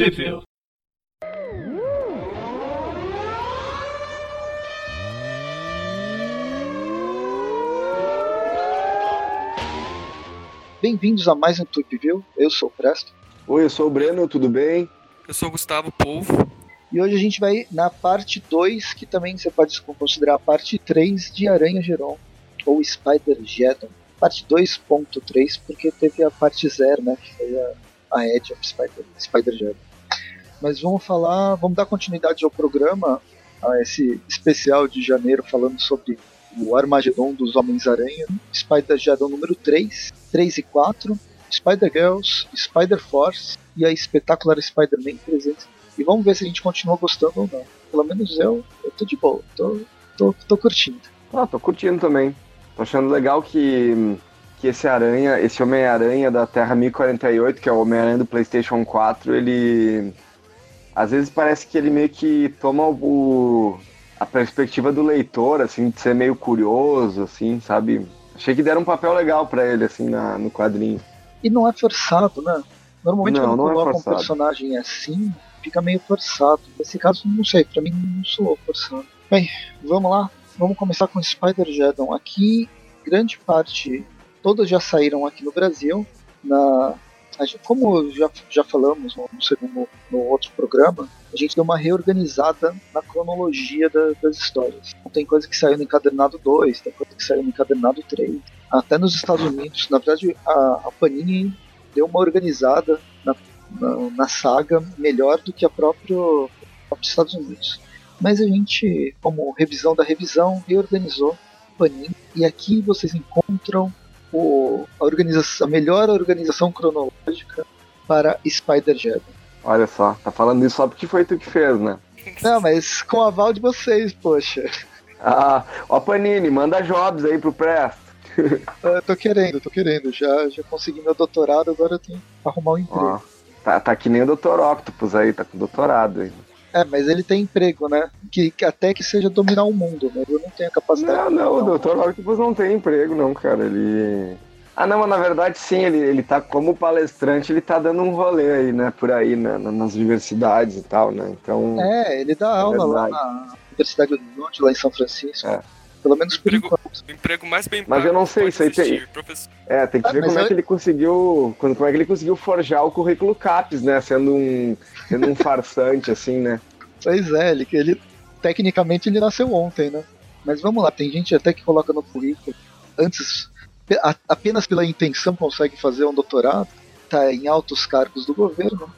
Possível. Bem-vindos a mais um Tweep View. Eu sou o Presto. Oi, eu sou o Breno, tudo bem? Eu sou o Gustavo Polvo. E hoje a gente vai na parte 2, que também você pode considerar a parte 3 de Aranha Geron, ou Spider-Geddon. Parte 2.3, porque teve a parte 0, né, que foi a, a Edge of Spider, Spider-Geddon. Mas vamos falar, vamos dar continuidade ao programa, a esse especial de janeiro falando sobre o Armagedon dos Homens-Aranha, Spider-Geddon número 3, 3 e 4, Spider-Girls, Spider-Force e a espetacular Spider-Man 300. E vamos ver se a gente continua gostando ou não. Pelo menos eu, eu tô de boa, tô, tô, tô curtindo. Ah, tô curtindo também. Tô achando legal que, que esse Aranha, esse Homem-Aranha da Terra 1048, que é o Homem-Aranha do PlayStation 4, ele. Às vezes parece que ele meio que toma o, a perspectiva do leitor, assim, de ser meio curioso, assim, sabe? Achei que deram um papel legal para ele, assim, na, no quadrinho. E não é forçado, né? Normalmente Não, quando não é coloca um forçado. personagem assim, fica meio forçado. Nesse caso, não sei, pra mim não sou forçado. Bem, vamos lá. Vamos começar com Spider-Geddon. Aqui, grande parte, todas já saíram aqui no Brasil. Na, como já, já falamos no, segundo, no outro programa, a gente deu uma reorganizada na cronologia da- das histórias. Então, Tem coisa que saiu no encadernado 2, tem coisa que saiu no encadernado 3. Até nos Estados Unidos, na verdade, a, a Panini deu uma organizada na, na, na saga melhor do que a próprio, próprio Estados Unidos. Mas a gente, como revisão da revisão, reorganizou Panini e aqui vocês encontram o, a, organização, a melhor organização cronológica para Spider-Geddon. Olha só, tá falando isso só porque foi tu que fez, né? Não, mas com o aval de vocês, poxa. Ah, ó Panini, manda jobs aí pro Presto. Eu tô querendo, tô querendo. Já, já consegui meu doutorado, agora eu tenho que arrumar um emprego. Ó, tá, tá que nem o Dr. Octopus aí, tá com doutorado aí. É, mas ele tem emprego, né? Que, que até que seja dominar o mundo, mas eu não tenho a capacidade Não, não, o Dr. Octopus não tem emprego, não, cara. Ele. Ah, não, mas na verdade sim, ele, ele tá como palestrante, ele tá dando um rolê aí, né, por aí, né, na- nas universidades e tal, né, então... É, ele dá aula lá verdade. na Universidade Horizonte, lá em São Francisco. É. Pelo menos por Emprego- enquanto. O emprego mais bem Mas eu não sei, isso aí tem- professor. É, tem que Ah, ver como é que ele conseguiu, quando- como é que ele conseguiu forjar o currículo CAPES, né, sendo um, sendo um farsante, assim, né. Pois é, ele, ele tecnicamente ele nasceu ontem, né? Mas vamos lá, tem gente até que coloca no currículo antes a- apenas pela intenção consegue fazer um doutorado, tá em altos cargos do governo.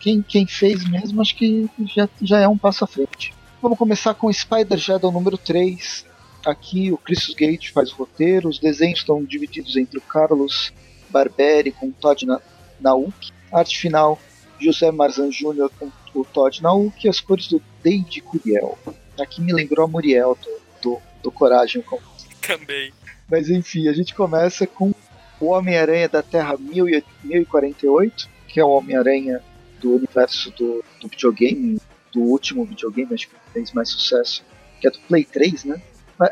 Quem, quem fez mesmo acho que já, já é um passo à frente. Vamos começar com Spider-Geddon número 3. Aqui o Chris Gate faz o roteiro, os desenhos estão divididos entre o Carlos Barberi com o Todd Na- Nauk, arte final José Marzan Jr. com o Todd Nauk e as cores do Dave Curiel. Aqui me lembrou a Muriel do, do, do Coragem. com- Também. Mas enfim, a gente começa com o Homem-Aranha da Terra 1000 e- 1048, que é o Homem-Aranha do universo do, do videogame, do último videogame, acho que fez mais sucesso, que é do Play 3, né?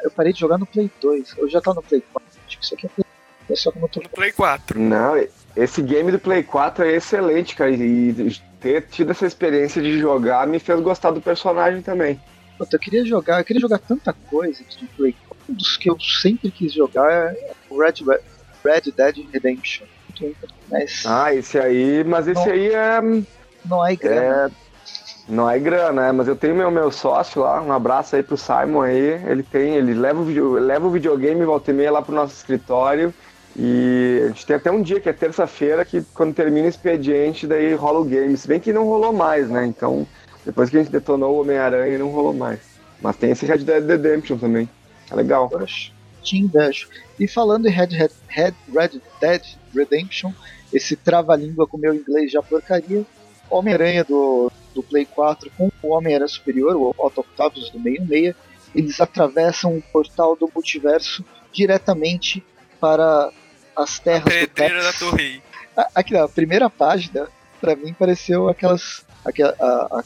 Eu parei de jogar no Play 2, eu já tá no Play 4, acho que isso aqui é Play é só como eu tô No Play 4. Não, esse game do Play 4 é excelente, cara, e ter tido essa experiência de jogar me fez gostar do personagem também. Puta, eu queria jogar, eu queria jogar tanta coisa de Play 4. Um dos que eu sempre quis jogar é o Red, Red Dead Redemption. Mas Ah, esse aí, mas esse Não. aí é... não há grana. É, não é grana, né? Mas eu tenho meu, meu sócio lá, um abraço aí pro Simon aí. Ele tem, ele leva o, video, leva o videogame volta e meia lá pro nosso escritório. E a gente tem até um dia que é terça-feira, que quando termina o expediente, daí rola o game. Se bem que não rolou mais, né? Então, depois que a gente detonou o Homem-Aranha, não rolou mais. Mas tem esse Red Dead Redemption também. É legal. Poxa, te invejo. E falando em Red, Red, Red, Red Dead Redemption, esse trava-língua com meu inglês já porcaria, Homem-Aranha do, do Play 4 com o Homem-Aranha Superior, o Otto Octavius do 66, eles atravessam o portal do multiverso diretamente para as terras do Pedreira da. Torre. A- Aqui, ó, a primeira página, pra mim, pareceu aquelas. aquela- a- a-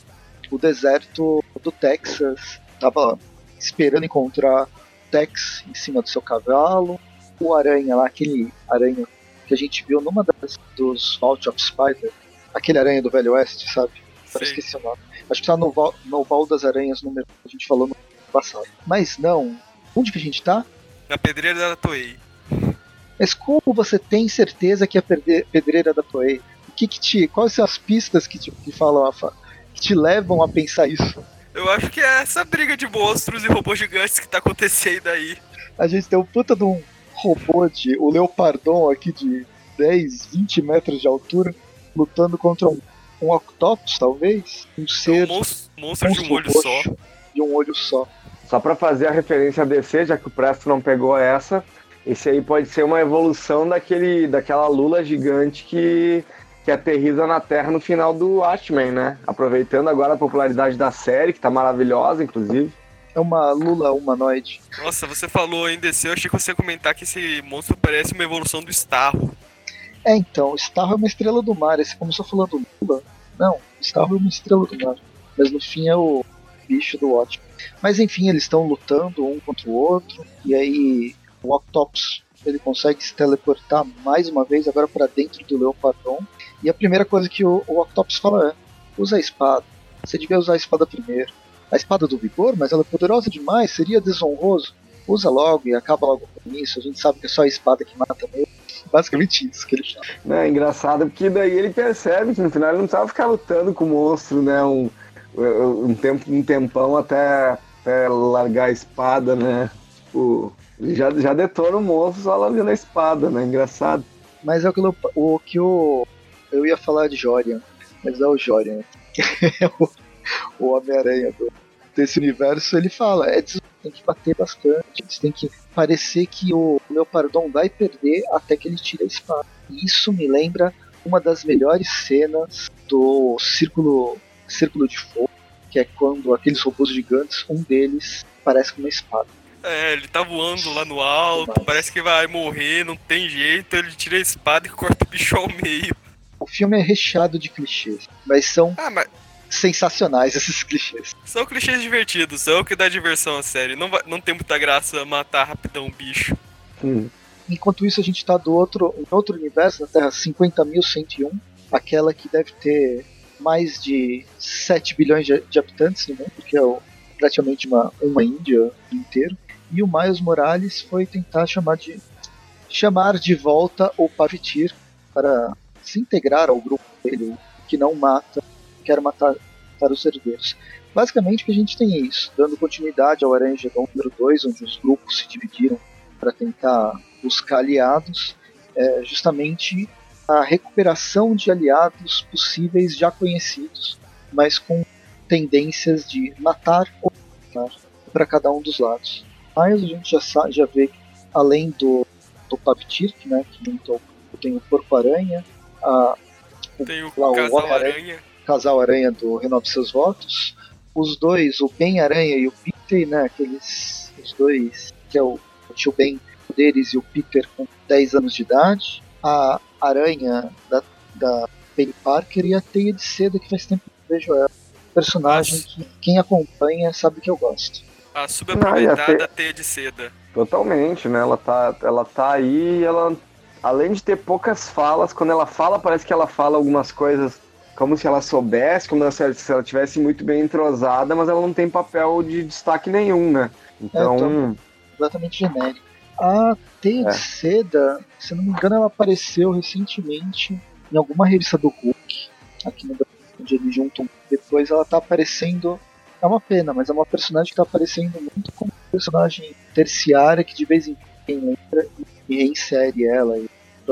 o deserto do Texas. Tava esperando encontrar Tex em cima do seu cavalo. O aranha lá, aquele aranha que a gente viu numa das dos Vault of Spider, aquele aranha do Velho Oeste, sabe? Agora esqueci o nome. Acho que tá no, val- no Val das Aranhas, número que a gente falou no passado. Mas não. Onde que a gente tá? Na pedreira da Toei. Mas como você tem certeza que é a pedreira da Toei? O que que te, quais são as pistas que te, que falam que te levam a pensar isso? Eu acho que é essa briga de monstros e robôs gigantes que tá acontecendo aí. A gente tem um puta de um robô de o Leopardon aqui de 10, 20 metros de altura lutando contra um, um Octopus, talvez? Um É ser um monstro, monstro de um olho roxo só. de um olho só. Só pra fazer a referência a DC, já que o Presto não pegou essa, esse aí pode ser uma evolução daquele, daquela lula gigante que, que aterriza na Terra no final do Watchmen, né? Aproveitando agora a popularidade da série, que tá maravilhosa, inclusive. É uma lula humanoide. Nossa, você falou em DC, eu achei que você ia comentar que esse monstro parece uma evolução do Starro. É, então, Starro é uma estrela do mar. Esse começou falando Lula. Não, Starro é uma estrela do mar. Mas no fim é o bicho do ótimo. Mas enfim, eles estão lutando um contra o outro. E aí o Octopus ele consegue se teleportar mais uma vez agora para dentro do Leopardon. E a primeira coisa que o, o Octopus fala é: usa a espada. Você devia usar a espada primeiro. A espada do vigor, mas ela é poderosa demais, seria desonroso. Usa logo e acaba logo com isso. A gente sabe que é só a espada que mata mesmo. Basicamente isso que ele fala. Né, engraçado, porque daí ele percebe que no final ele não precisava ficar lutando com o monstro, né? Um, um, tempo, um tempão até, até largar a espada, né? Tipo, ele já, já detona o monstro só largando a espada, né? Engraçado. Mas é o que, eu- o que o, eu ia falar de Jorian, mas é o Jorian. É o, o Homem-Aranha do- desse universo. Ele fala: é, tem que bater bastante, eles têm que parecer que o Leopardon vai perder até que ele tire a espada. E isso me lembra uma das melhores cenas do Círculo, Círculo de Fogo, que é quando aqueles robôs gigantes, um deles parece com uma espada. É, ele tá voando lá no alto, Demais. parece que vai morrer, não tem jeito, ele tira a espada e corta o bicho ao meio. O filme é recheado de clichês, mas são Ah, mas sensacionais esses clichês. são clichês divertidos, são o que dá diversão à série. Não, vai- não tem muita graça matar rapidão o bicho. Hum. Enquanto isso, a gente tá do outro, em outro universo, na Terra 50.101, aquela que deve ter mais de 7 bilhões de, de habitantes no mundo, que é o- praticamente uma, uma Índia inteiro. E o Miles Morales foi tentar chamar de chamar de volta o Pavitir para se integrar ao grupo dele, que não mata, quer matar, matar os herdeiros. Basicamente, o que a gente tem é isso, dando continuidade ao Aranha Gedon número 2, onde os grupos se dividiram para tentar buscar aliados, é justamente a recuperação de aliados possíveis já conhecidos, mas com tendências de matar ou matar para cada um dos lados. Mas a gente já, sa- já vê que, além do, do Pavitir, que, né, que tem o Porco-Aranha, a- Tem o Lá, o casal aranha. Casal Aranha do Renove Seus Votos, os dois, o Ben Aranha e o Peter, né, aqueles, os dois, que é o, o tio Ben deles e o Peter com 10 anos de idade, a Aranha da, da Penny Parker e a Teia de Seda, que faz tempo que eu vejo ela. Personagem Nossa. que quem acompanha sabe que eu gosto. A subaproveitada Ah, e a teia de seda. Totalmente, né? Ela tá, ela tá aí e ela, além de ter poucas falas, quando ela fala, parece que ela fala algumas coisas como se ela soubesse, como se se ela tivesse muito bem entrosada, mas ela não tem papel de destaque nenhum, né? Então, então. completamente genérico. A Teia É. de Seda, se não me engano, ela apareceu recentemente em alguma revista do Hulk, aqui no Brasil, onde eles juntam. Depois ela tá aparecendo. É uma pena, mas é uma personagem que tá aparecendo muito como personagem terciária que de vez em quando lembra e reinsere ela. E,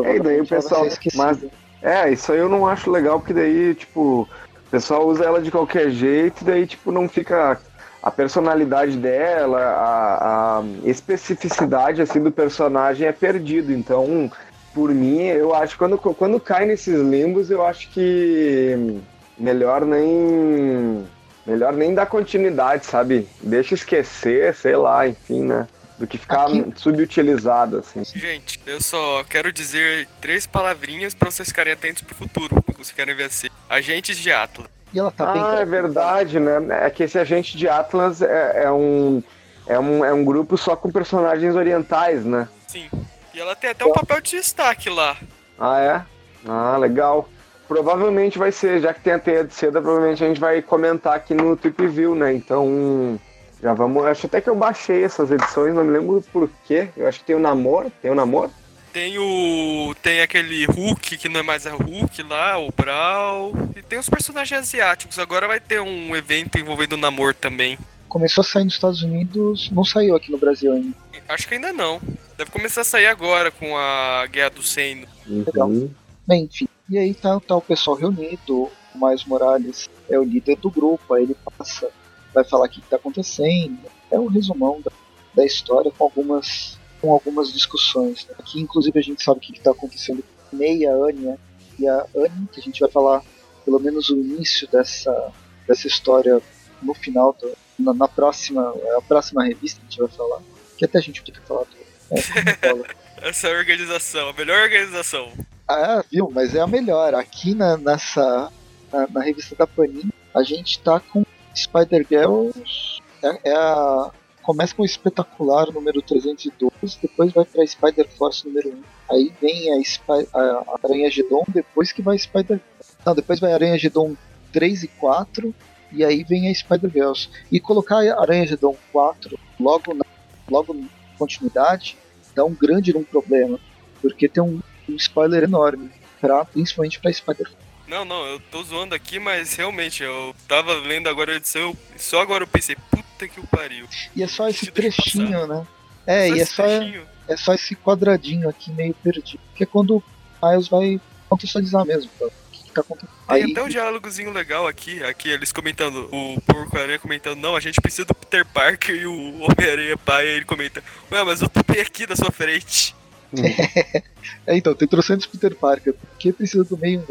É, e daí o ela pessoal- mas- é, isso aí eu não acho legal, porque daí, tipo, o pessoal usa ela de qualquer jeito, daí, tipo, não fica a personalidade dela, a, a especificidade, assim, do personagem é perdido. Então, por mim, eu acho que quando, quando cai nesses limbos, eu acho que melhor nem. Melhor nem dar continuidade, sabe? Deixa esquecer, sei lá, enfim, né? Do que ficar Aqui- subutilizado, assim. Gente, eu só quero dizer três palavrinhas pra vocês ficarem atentos pro futuro, quando vocês querem ver assim. Agentes de Atlas. E ela tá bem Ah, é caracterizada. verdade, né? É que esse agente de Atlas é, é um, é, um, é um grupo só com personagens orientais, né? Sim. E ela tem até um papel de destaque lá. Ah, é? Ah, legal. provavelmente vai ser, já que tem a teia de seda, provavelmente a gente vai comentar aqui no Trip View, né? Então, já vamos. Acho até que eu baixei essas edições, não me lembro por quê. Eu acho que tem o Namor. Tem o Namor? Tem o. Tem aquele Hulk que não é mais a Hulk lá, o Brawl. E tem os personagens asiáticos. Agora vai ter um evento envolvendo o Namor também. Começou a sair nos Estados Unidos, não saiu aqui no Brasil ainda. Acho que ainda não. Deve começar a sair agora com a Guerra do Seino. Legal. Uhum. Bem, enfim. E aí tá, tá o pessoal reunido. O Miles Morales é o líder do grupo, aí ele passa, vai falar o que, que tá acontecendo. É um resumão da, da história com algumas, com algumas discussões. né? Aqui, inclusive, a gente sabe o que, que tá acontecendo com May, a Anya e a Annie, que a gente vai falar pelo menos o início dessa, dessa história no final, do, na, na próxima, a próxima revista que a gente vai falar. Que até a gente fica falar do. É. Essa é organização, a melhor organização. Ah, viu? Mas é a melhor. Aqui na, nessa. Na, na revista da Panini, a gente tá com Spider-Girls. É, é a. Começa com o espetacular número 312, depois vai pra Spider Force número 1. Aí vem a, Spy, a, Aranha Gedon, depois que vai Spider. Não, depois vai Aranha Gedon 3 e 4, e aí vem a Spider-Girls. E colocar a Aranha Gedon 4 logo na logo continuidade dá um grande um problema, porque tem um, um spoiler enorme, pra, principalmente pra Spider Não, não, eu tô zoando aqui, mas realmente, eu tava lendo agora a edição, e só agora eu pensei, puta que o pariu. E é só esse trechinho, né? É, e é só, trechinho. é só esse quadradinho aqui meio perdido. Que é quando o Miles vai contextualizar mesmo, que, que tá acontecendo. Tem Aí, até um diálogozinho legal aqui, aqui eles comentando, o Porco-Aranha comentando, não, a gente precisa do Peter Parker e o Homem-Aranha pai, aí ele comenta, ué, mas eu topei aqui na sua frente. É, então, tem trocentos Peter Parker, porque precisa do meio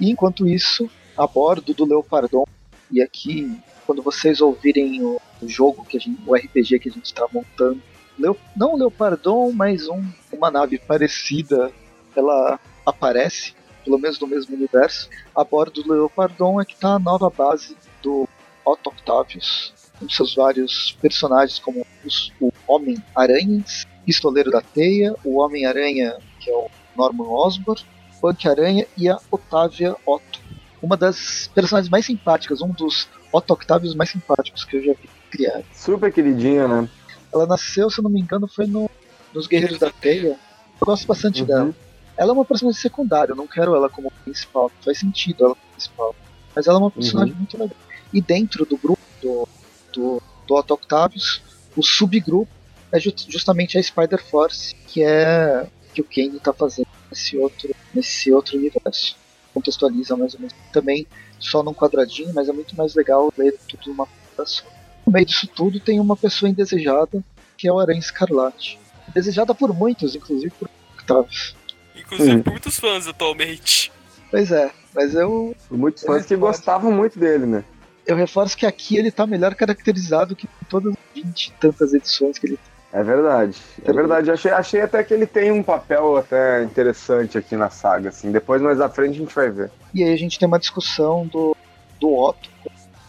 e enquanto isso, a bordo do Leopardon, e aqui, quando vocês ouvirem o, o jogo, que gente, o RPG que a gente está montando, Leo, não o Leopardon, mas um, uma nave parecida, ela aparece, pelo menos no mesmo universo. A bordo do Leopardon é que está a nova base do Otto Octavius, com seus vários personagens, como os, o Homem-Aranha, Pistoleiro da Teia, o Homem-Aranha, que é o Norman Osborn, Punk-Aranha e a Otávia Otto. Uma das personagens mais simpáticas, um dos Otto Octavius mais simpáticos que eu já vi criar. Super queridinha, né? Ela nasceu, se eu não me engano, foi no, nos Guerreiros da Teia. Eu gosto bastante Uhum. dela. Ela é uma personagem secundária, eu não quero ela como principal. Faz sentido ela como principal. Mas ela é uma personagem muito legal. E dentro do grupo do, do, do Otto Octavius, o subgrupo é ju- justamente a Spider Force, que é que o Kane está fazendo nesse outro, nesse outro universo. Contextualiza mais ou menos. Também só num quadradinho, mas é muito mais legal ler tudo numa só. No meio disso tudo tem uma pessoa indesejada, que é o Aranha Escarlate. Desejada por muitos, inclusive por Octavius. Inclusive Hum. por muitos fãs atualmente. Pois é, mas eu, Por muitos fãs que gostavam muito dele, né? eu reforço que aqui ele tá melhor caracterizado que em todas as 20 e tantas edições que ele tem. É verdade. É verdade. Achei, achei até que ele tem um papel até interessante aqui na saga, assim. Depois, mais à frente, a gente vai ver. E aí a gente tem uma discussão do, do Otto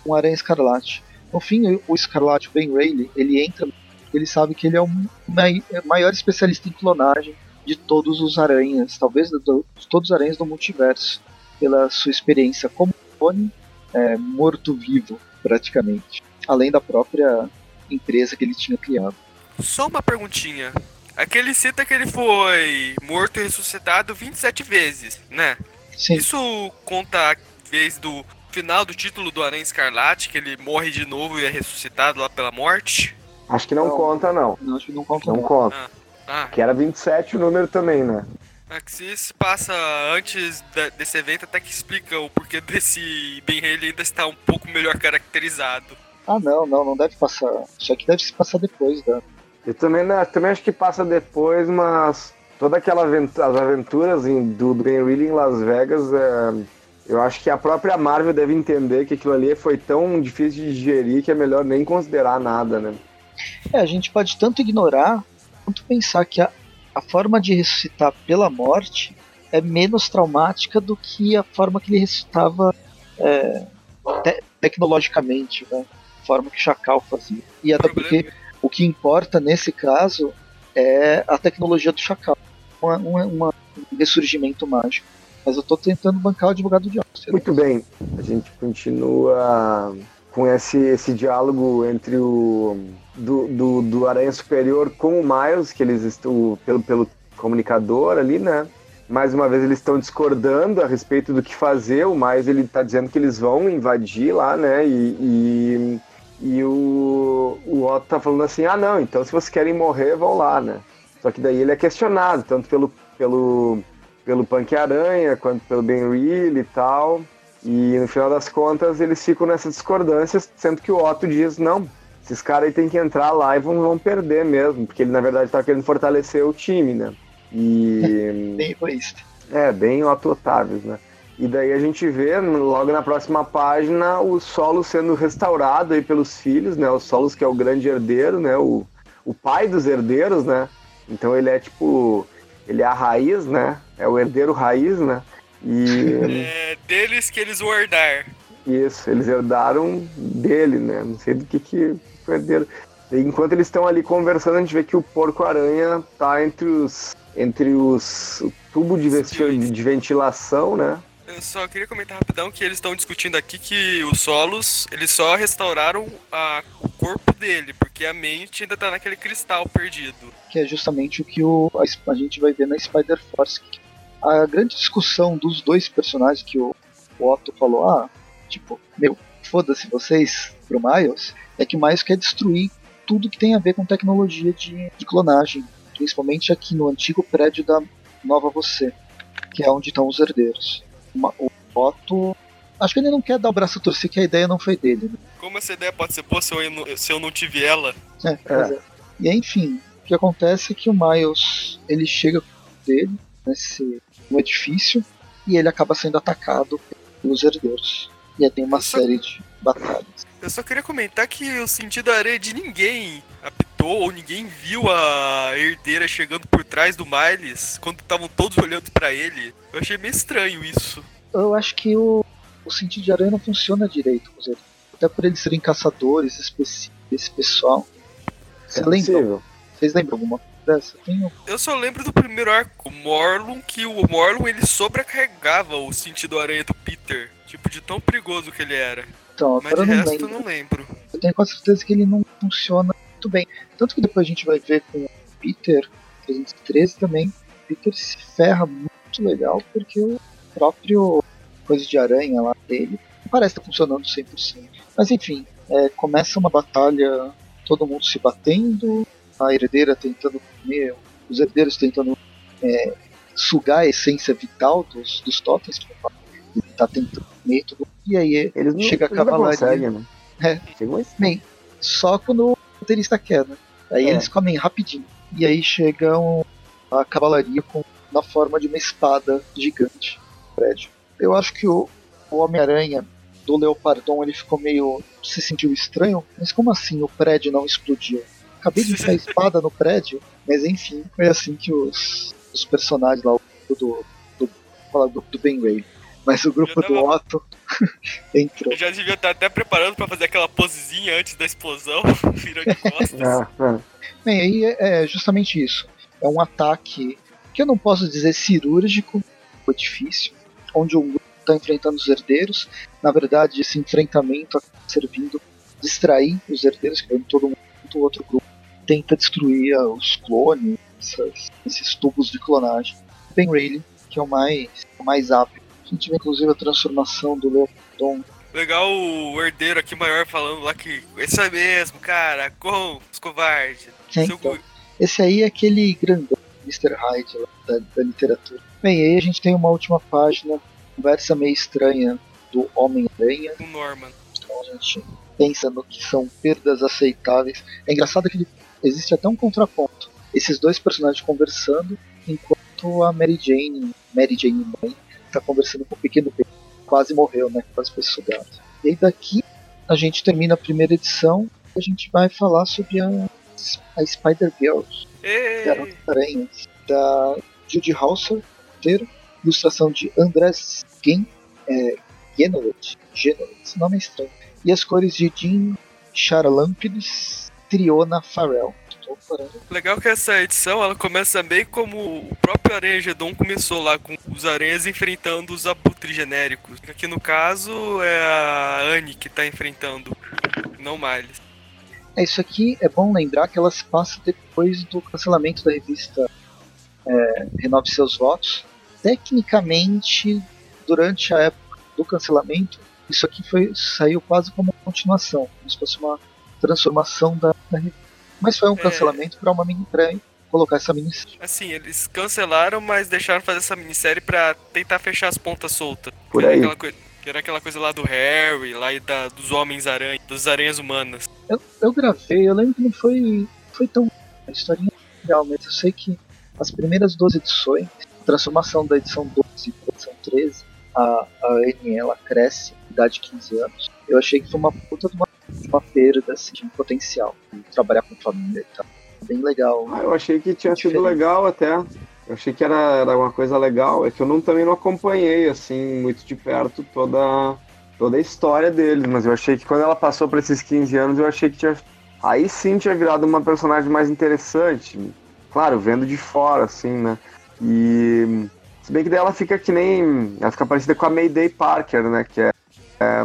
com o Aranha Escarlate. No fim, o Escarlate, o Ben Reilly, ele entra, ele sabe que ele é o mai- maior especialista em clonagem de todos os aranhas, talvez de todos os aranhas do multiverso, pela sua experiência como clone, é, morto-vivo, praticamente. Além da própria empresa que ele tinha criado. Só uma perguntinha. Aquele cita que ele foi morto e ressuscitado 27 vezes, né? Sim, Isso conta a vez do final do título do Aranha Escarlate, que ele morre de novo e é ressuscitado lá pela morte? Acho que não, Não. conta, não. não, acho que não conta Não não. conta. Ah, Que era 27 o número também, né? é que se se passa antes da- desse evento, até que explica o porquê desse Ben Haley ainda está um pouco melhor caracterizado. Ah, não, não, não deve passar. Isso aqui deve se passar depois da. Eu também, né, também acho que passa depois, mas toda aquela aventura, as aventuras em- do, do Ben Reilly em Las Vegas, é, eu acho que a própria Marvel deve entender que aquilo ali foi tão difícil de digerir que é melhor nem considerar nada, né? É, a gente pode tanto ignorar quanto pensar que a, a forma de ressuscitar pela morte é menos traumática do que a forma que ele ressuscitava é, te- tecnologicamente, né? A forma que Chacal fazia. E até porque o que importa nesse caso é a tecnologia do Chacal. Uma, uma- um ressurgimento mágico. Mas eu tô tentando bancar o advogado de Oxford. Muito bem, a gente continua com esse, esse diálogo entre o do, do, do Aranha Superior com o Miles, que eles estão pelo, pelo comunicador ali, né? Mais uma vez eles estão discordando a respeito do que fazer. O Miles ele tá dizendo que eles vão invadir lá, né? E, e, e o, o Otto tá falando assim: ah, não, então se vocês querem morrer, vão lá, né? Só que daí ele é questionado, tanto pelo, pelo, pelo Punk Aranha quanto pelo Ben Reilly e tal. E no final das contas eles ficam nessas discordâncias, sendo que o Otto diz: não, esses caras aí tem que entrar lá e vão, vão perder mesmo, porque ele na verdade tá querendo fortalecer o time, né? E. bem egoísta. É, bem Otto Otávios, né? E daí a gente vê, logo na próxima página, o solo sendo restaurado aí pelos filhos, né? O Solos que é o grande herdeiro, né? O, o pai dos herdeiros, né? Então ele é tipo. Ele é a raiz, né? É o herdeiro raiz, né? E. É deles que eles vão herdar. Isso, eles herdaram dele, né? Não sei do que que perderam. E enquanto eles estão ali conversando, a gente vê que o porco-aranha tá entre os. Entre os. O tubo de, de ventilação, né? Eu só queria comentar rapidão que eles estão discutindo aqui que os solos, eles só restauraram a, o corpo dele, porque a mente ainda tá naquele cristal perdido. Que é justamente o que o, a, a gente vai ver na Spider-Force. A grande discussão dos dois personagens que o, o Otto falou, ah, tipo, meu, foda-se vocês pro Miles, é que o Miles quer destruir tudo que tem a ver com tecnologia de, de clonagem, principalmente aqui no antigo prédio da Nova Você, que é onde estão os herdeiros uma, o Otto. Acho que ele não quer dar o braço a torcer, que a ideia não foi dele. Né? Como essa ideia pode ser boa se eu, se eu não tive ela? É, é. é. E enfim, o que acontece é que o Miles ele chega dele nesse no edifício e ele acaba sendo atacado pelos herdeiros. E aí tem uma só, série de batalhas. Eu só queria comentar que eu senti da areia de ninguém apitou ou ninguém viu a herdeira chegando por trás do Miles quando estavam todos olhando para ele. Eu achei meio estranho isso. Eu acho que o, o sentido de aranha não funciona direito com. Até por eles serem caçadores específicos, esse pessoal. Você é lembra? Vocês lembram alguma dessa? Tenho... Eu só lembro do primeiro arco, Morlun, que o Morlun ele sobrecarregava o sentido aranha do Peter. Tipo, de tão perigoso que ele era. Então, Mas de resto lembro. eu não lembro. Eu tenho quase certeza que ele não funciona muito bem. Tanto que depois a gente vai ver com o Peter, 313 também, Peter se ferra muito legal porque o próprio coisa de aranha lá dele parece estar funcionando 100%. Mas enfim, é, começa uma batalha, todo mundo se batendo, a herdeira tentando comer, os herdeiros tentando é, sugar a essência vital dos, dos totens, ele tá tentando comer tudo. E aí eles não, chega a cavalaria. Né? É, bem, só quando roteirista quer, né? Aí é. eles comem rapidinho. E aí chegam a cavalaria com, na forma de uma espada gigante no prédio. Eu acho que o, o Homem-Aranha do Leopardon ele ficou meio. se sentiu estranho, mas como assim o prédio não explodiu? Acabei de ver a espada no prédio, mas enfim, foi assim que os, os personagens lá, do, do, do, do Ben Ray, mas o grupo tava... do Otto entrou. Eu já devia estar até preparando para fazer aquela posezinha antes da explosão, virou de costas. Ah, ah. Bem, aí é, é justamente isso. É um ataque que eu não posso dizer cirúrgico, foi difícil, onde o grupo está enfrentando os herdeiros. Na verdade, esse enfrentamento está servindo distrair os herdeiros, que vem todo mundo, o outro grupo tenta destruir os clones, essas, esses tubos de clonagem. Ben Rayleigh, que é o mais, o mais hábil. Vê inclusive a transformação do Leopardon Legal o herdeiro aqui maior falando lá que esse é mesmo, cara, com os covardes. É, então, esse aí é aquele grandão Mr. Hyde da, da, literatura. Bem, aí a gente tem uma última página, conversa meio estranha do Homem-Aranha. Com Norman. Então a gente pensa no que são perdas aceitáveis. É engraçado que existe até um contraponto. Esses dois personagens conversando, enquanto a Mary Jane, Mary Jane mãe, está conversando com o pequeno Ben quase morreu, né? Quase foi sugado. E daqui a gente termina a primeira edição e a gente vai falar sobre a, a Spider-Girl, Garota Aranhas, da Judy Hauser, roteiro, ilustração de Andrés Gen, é, Genowitz, esse nome é estranho, e as cores de Jim Charalampides, Triona Farrell. Legal que essa edição ela começa bem como o próprio Aranha Gedon começou lá, com os aranhas enfrentando os abutres genéricos. Aqui no caso é a Anne que tá enfrentando, não Miles. É, isso aqui é bom lembrar que ela se passa depois do cancelamento da revista é, Renove Seus Votos. Tecnicamente, durante a época do cancelamento, isso aqui foi, saiu quase como uma continuação, como se fosse uma transformação da, da revista. Mas foi um É. cancelamento para uma mini pra colocar essa minissérie. Assim, eles cancelaram, mas deixaram fazer essa minissérie pra tentar fechar as pontas soltas. Por Que era aí. Aquela coi- que era aquela coisa lá do Harry, lá e da, dos Homens-Aranha, das aranhas humanas. Eu, eu gravei, eu lembro que não foi, foi tão. A historinha é legal, mas eu sei que as primeiras duas edições, transformação da edição 12 para edição 13, a, a Annie ela cresce, idade de 15 anos. Eu achei que foi uma puta de uma, uma perda assim, de um potencial. de Trabalhar com família e tal. Bem legal. Ah, eu achei que tinha sido Diferente. legal até. Eu achei que era, era uma coisa legal. É que eu não, também não acompanhei, assim, muito de perto toda, toda a história deles. Mas eu achei que quando ela passou para esses 15 anos, eu achei que tinha. Aí sim tinha virado uma personagem mais interessante. Claro, vendo de fora, assim, né? E. Se bem que daí ela fica que nem. Ela fica parecida com a Mayday Parker, né? Que é. é,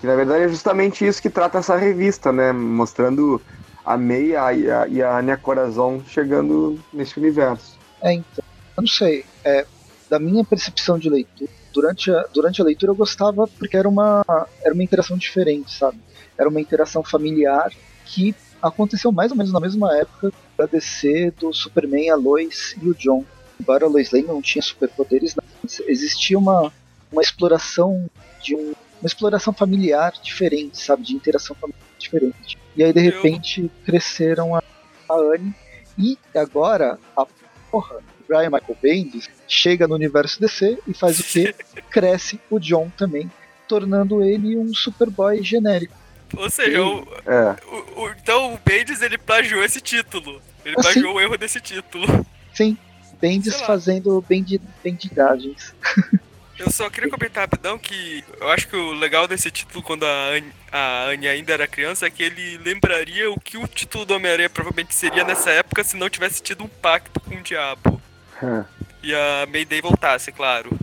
que na verdade é justamente isso que trata essa revista, né? Mostrando a May e a, e a, Anya Corazon chegando nesse universo. É, então. Eu não sei. É, da minha percepção de leitura, durante a, durante a leitura eu gostava porque era uma, era uma interação diferente, sabe? Era uma interação familiar que aconteceu mais ou menos na mesma época da DC do Superman, a Lois e o John. Embora a Lois Lane não tinha superpoderes, não, existia uma, uma exploração de um, uma exploração familiar diferente, sabe? De interação familiar diferente. E aí de Eu- repente cresceram a, a Anne e agora a porra, o Brian Michael Bendis chega no universo DC e faz o quê? Cresce o John também, tornando ele um Superboy genérico. Ou seja, o, É, o- o- então o Bendis ele plagiou esse título. Ele Ah, plagiou o erro desse título. Sim, Bendis fazendo bendi- bendigagens. Eu só queria comentar rapidão que eu acho que o legal desse título, quando a Anne, a Anne ainda era criança, é que ele lembraria o que o título do Homem-Aranha provavelmente seria nessa época se não tivesse tido um pacto com o diabo. é. E a Mayday voltasse, claro.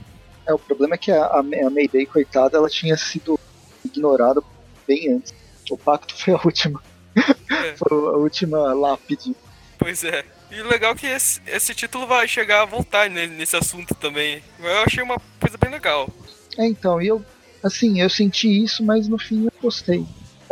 É, o problema é que a, a, a Mayday, coitada, ela tinha sido ignorada bem antes. O pacto foi a última. É. foi a última lápide. Pois é. E legal que esse, esse título vai chegar a voltar ne- nesse assunto também. Eu achei uma coisa bem legal. É, então, eu, assim, eu senti isso, mas no fim eu gostei.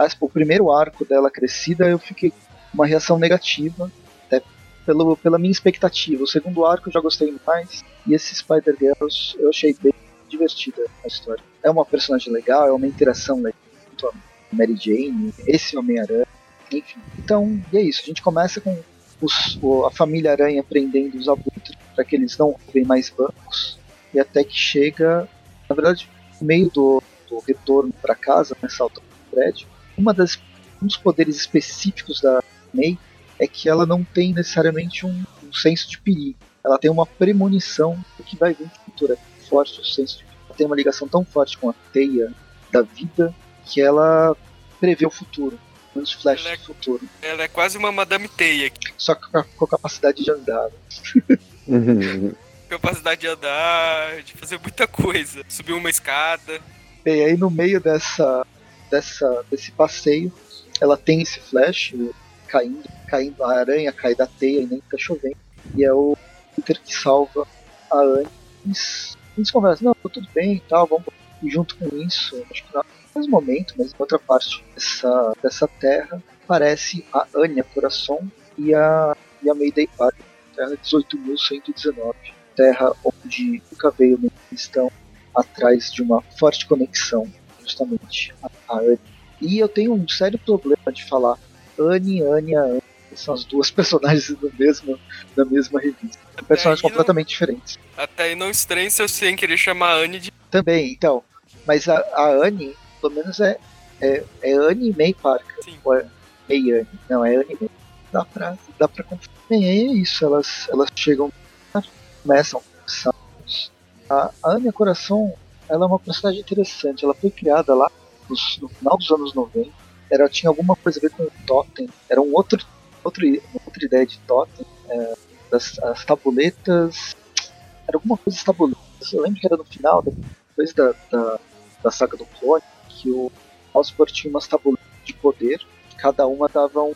Tipo, o primeiro arco dela crescida, eu fiquei com uma reação negativa, até pelo, pela minha expectativa. O segundo arco eu já gostei mais, e esse Spider-Girls eu achei bem divertida a história. É uma personagem legal, é uma interação legal junto a Mary Jane, esse Homem-Aranha, enfim. Então, e é isso, a gente começa com os- a família Aranha prendendo os abutres para que eles não roubem mais bancos, e até que chega na verdade, no meio do, do retorno para casa, nessa altura do prédio, uma das, um dos poderes específicos da May é que ela não tem necessariamente um, um senso de perigo. Ela tem uma premonição do que vai vir no futuro. É forte o senso de perigo. Ela tem uma ligação tão forte com a teia da vida que ela prevê o futuro. Os flashes Ela é- do futuro. Ela é quase uma Madame Teia. Só que com capacidade de andar. Capacidade de andar, de fazer muita coisa. Subir uma escada. Bem, aí no meio dessa, dessa, desse passeio, ela tem esse flash caindo, caindo, a aranha cai da teia e nem tá chovendo. E é o Peter que salva a Anne. Eles, eles conversam, não, tá tudo bem e tal, vamos e junto com isso, acho que não mesmo momento, mas em outra parte dessa, dessa terra, aparece a Anya Coração e a, e a Mayday Park, terra 18.119, terra onde nunca veio nenhum cristão atrás de uma forte conexão, justamente a, a Anne. E eu tenho um sério problema de falar Anne, Anya, Anne. São as duas personagens do mesmo, da mesma revista. Personagens aí não- completamente diferentes. Até aí não estranho se eu sem querer chamar a Anne de. Também, então. Mas a, a Anne, pelo menos é, é, é May Parker. Sim. Ou é. Não, é May. Dá pra, dá pra confundir. Bem, é isso. Elas, elas chegam, começam a. A, a Anne Coração, ela é uma personagem interessante. Ela foi criada lá nos- no final dos anos 90. Ela tinha alguma coisa a ver com o Totem. Era um outro outra, outra ideia de totem, é, das as tabuletas. Era alguma coisa das tabuletas. Eu lembro que era no final, depois da, da, da saga do clone, que o Osborne tinha umas tabuletas de poder, cada uma dava um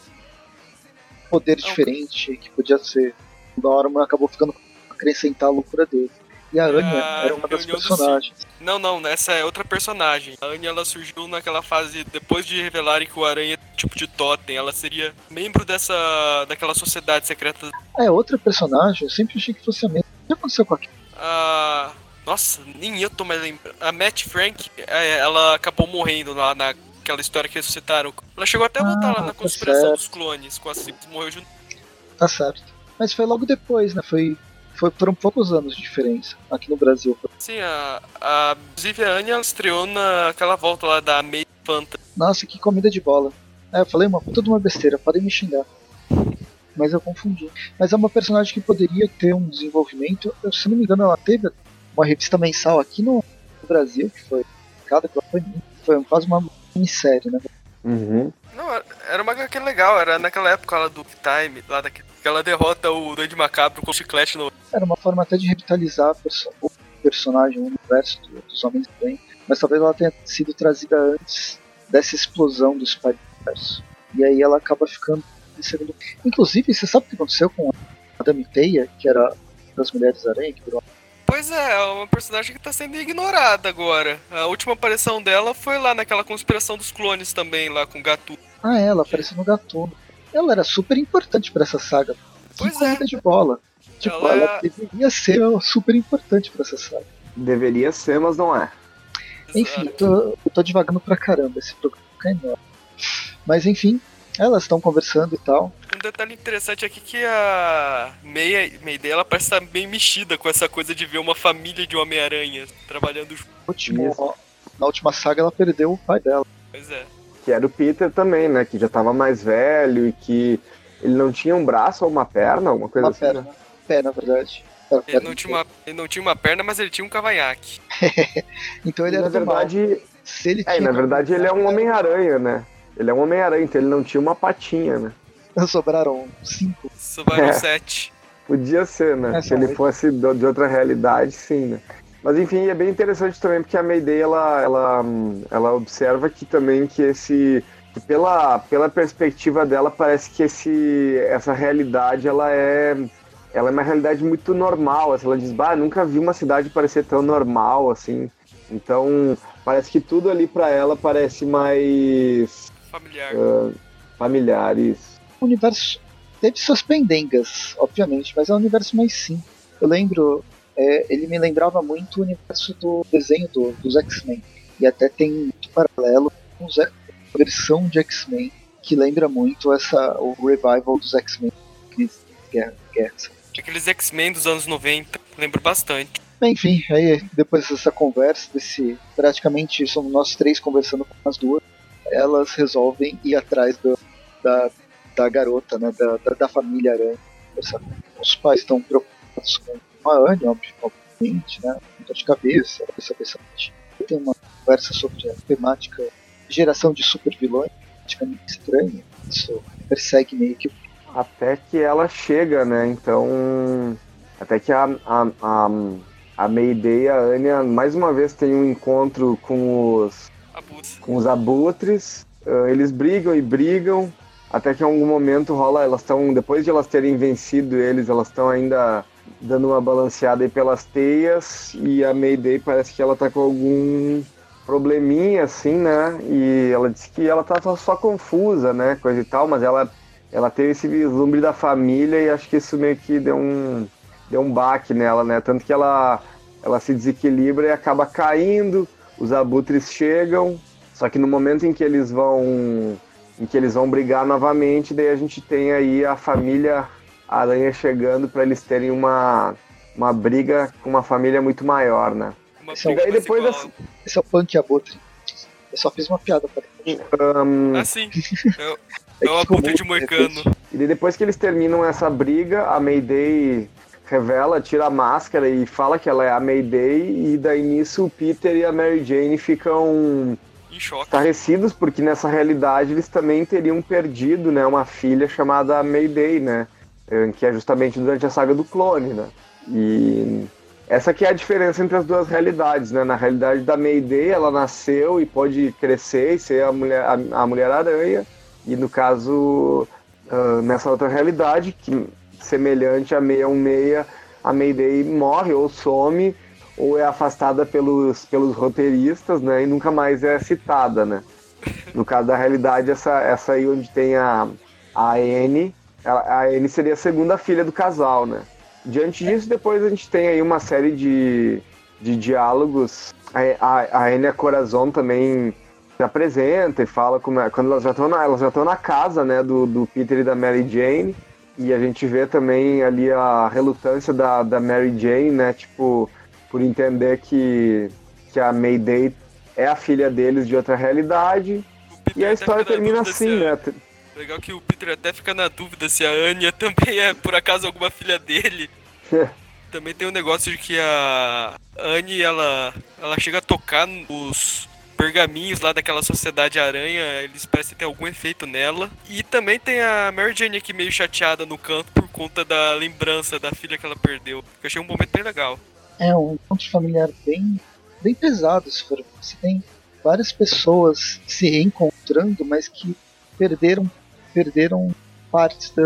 poder diferente, que podia ser. O Norman acabou ficando acrescentar a loucura dele. E a Anya Ah, era uma das reunião do personagens. Não, não, essa é outra personagem. A Anya ela surgiu naquela fase depois de revelarem que o Aranha é tipo de totem. Ela seria membro dessa daquela sociedade secreta. É, outra personagem, eu sempre achei que fosse a mesma. O que aconteceu com aquilo? A nossa, nem eu tô mais lembrando. A Matt Frank, é, ela acabou morrendo lá naquela história que ressuscitaram. Ela chegou até a voltar Ah, lá na tá conspiração certo. dos clones, com a Six morreu junto. Tá certo. Mas foi logo depois, né? Foi, foi foram poucos anos de diferença aqui no Brasil. Sim, a, a inclusive a Anya estreou naquela volta lá da May Fanta. Nossa, que comida de bola. É, eu falei uma puta de uma besteira, podem me xingar. Mas eu confundi. Mas é uma personagem que poderia ter um desenvolvimento. Eu, se não me engano, ela teve uma revista mensal aqui no Brasil, que foi cada que ela foi, foi quase uma minissérie, né? Uhum. Não, era- uma HQ legal, era naquela época lá do Time, lá daquele, que ela derrota o Duende Macabro com o chiclete no. Era uma forma até de revitalizar a perso- o personagem, o universo do- dos Homens do Bem. Mas talvez ela tenha sido trazida antes dessa explosão do Spider-Verse. E aí ela acaba ficando em segundo. Inclusive, você sabe o que aconteceu com a Madame Teia, que era das Mulheres Aranha, que virou Pois é, é uma personagem que tá sendo ignorada agora. A última aparição dela foi lá naquela conspiração dos clones também, lá com o Gatu. Ah, ela apareceu no Gatuno. Ela era super importante pra essa saga. Que Pois é. corrida de bola. Tipo, Ela- ela... deveria ser super importante pra essa saga. Deveria ser, mas não é. Enfim, eu tô, eu tô devagando pra caramba. Esse programa fica enorme. Mas enfim, elas estão conversando e tal. Um detalhe interessante aqui que a Meia, Mayday, ela parece estar bem mexida com essa coisa de ver uma família de Homem-Aranha trabalhando junto. No último, Isso. na última saga ela perdeu o pai dela. Pois é. Que era o Peter também, né? Que já tava mais velho e que ele não tinha um braço ou uma perna, alguma coisa Uma assim. perna. Pé, na verdade. Ele perna não, tinha uma, ele não tinha uma perna, mas ele tinha um cavanhaque. Então ele E, era na mal. verdade, Se ele é, tinha na verdade ele é um Homem-Aranha, né? Ele é um Homem-Aranha, então ele não tinha uma patinha, né? Sobraram cinco. Sobraram É. sete. Podia ser, né? É, Se ele fosse do- de outra realidade, sim, né? Mas enfim, é bem interessante também porque a Mayday ela, ela, ela observa que também que esse que pela, pela perspectiva dela parece que esse essa realidade ela é ela é uma realidade muito normal, assim, ela diz, bah, nunca vi uma cidade parecer tão normal assim. Então, parece que tudo ali pra ela parece mais Familiar. ah, familiares. O universo teve suas pendengas, obviamente, mas é um universo mais sim. Eu lembro, é, ele me lembrava muito o universo do desenho do- dos X-Men. E até tem muito paralelo com a versão de X-Men que lembra muito essa, o revival dos X-Men. Crise, Guerra, guerra. Aqueles X-Men dos anos 90. Lembro bastante. Enfim, aí depois dessa conversa, desse praticamente somos nós três conversando com as duas, elas resolvem ir atrás do- da, da garota, né, da, da, da família Aranha. Essa- Os pais estão preocupados com a obvi- obviamente, né, dor de cabeça, tinha- tem uma conversa sobre a temática geração de super vilões, praticamente estranha. Isso persegue meio que Até que ela chega, né? Então. Até que a, a, a, a Mayday e a Anya mais uma vez tem um encontro com os, Abutres. com os abutres. Ah, eles brigam e brigam. Até que em algum momento rola, elas estão. Depois de elas terem vencido eles, elas estão ainda dando uma balanceada aí pelas teias. E a Mayday parece que ela tá com algum probleminha, assim, né? E ela disse que ela tá só, só confusa, né? Coisa e tal, mas ela, ela teve esse vislumbre da família e acho que isso meio que deu um, deu um baque nela, né? Tanto que ela, ela se desequilibra e acaba caindo, os abutres chegam, só que no momento em que eles vão em que eles vão brigar novamente, daí a gente tem aí a família Aranha chegando para eles terem uma, uma briga com uma família muito maior, né? Uma é E mais depois igual. assim- esse é o punk abutre. Eu só fiz uma piada para Ahn, Ah, sim. É o abutre de Moicano. E daí depois que eles terminam essa briga, a Mayday revela, tira a máscara e fala que ela é a Mayday, e daí nisso o Peter e a Mary Jane ficam em choque. Estarrecidos porque nessa realidade eles também teriam perdido, né, uma filha chamada Mayday, né, eh, que é justamente durante a saga do clone, né. E essa que é a diferença entre as duas realidades, né? Na realidade da Mayday, ela nasceu e pode crescer e ser a mulher a, a mulher aranha, e no caso uh, nessa outra realidade que semelhante a 616, a Mayday morre ou some ou é afastada pelos, pelos roteiristas, né? E nunca mais é citada, né? No caso da realidade, essa, essa aí onde tem a, a Anne, a, a seria a segunda filha do casal, né? Diante disso, depois a gente tem aí uma série de, de diálogos. A, a, a Enya Corazon também se apresenta e fala como é, quando elas já estão na, elas já estão na casa né, do, do Peter e da Mary Jane. E a gente vê também ali a relutância da, da Mary Jane, né? Tipo, por entender que, que a Mayday é a filha deles de outra realidade. E a história termina assim, né? Legal que o Peter até fica na dúvida se a Anya também é por acaso alguma filha dele. também tem um negócio de que a Anne ela, ela chega a tocar os pergaminhos lá daquela sociedade aranha, eles parecem ter algum efeito nela. E também tem a Mary Jane aqui meio chateada no canto por conta da lembrança da filha que ela perdeu. Eu achei um momento bem legal. É um encontro familiar bem, bem pesado, se for. Você tem várias pessoas se reencontrando, mas que perderam perderam partes da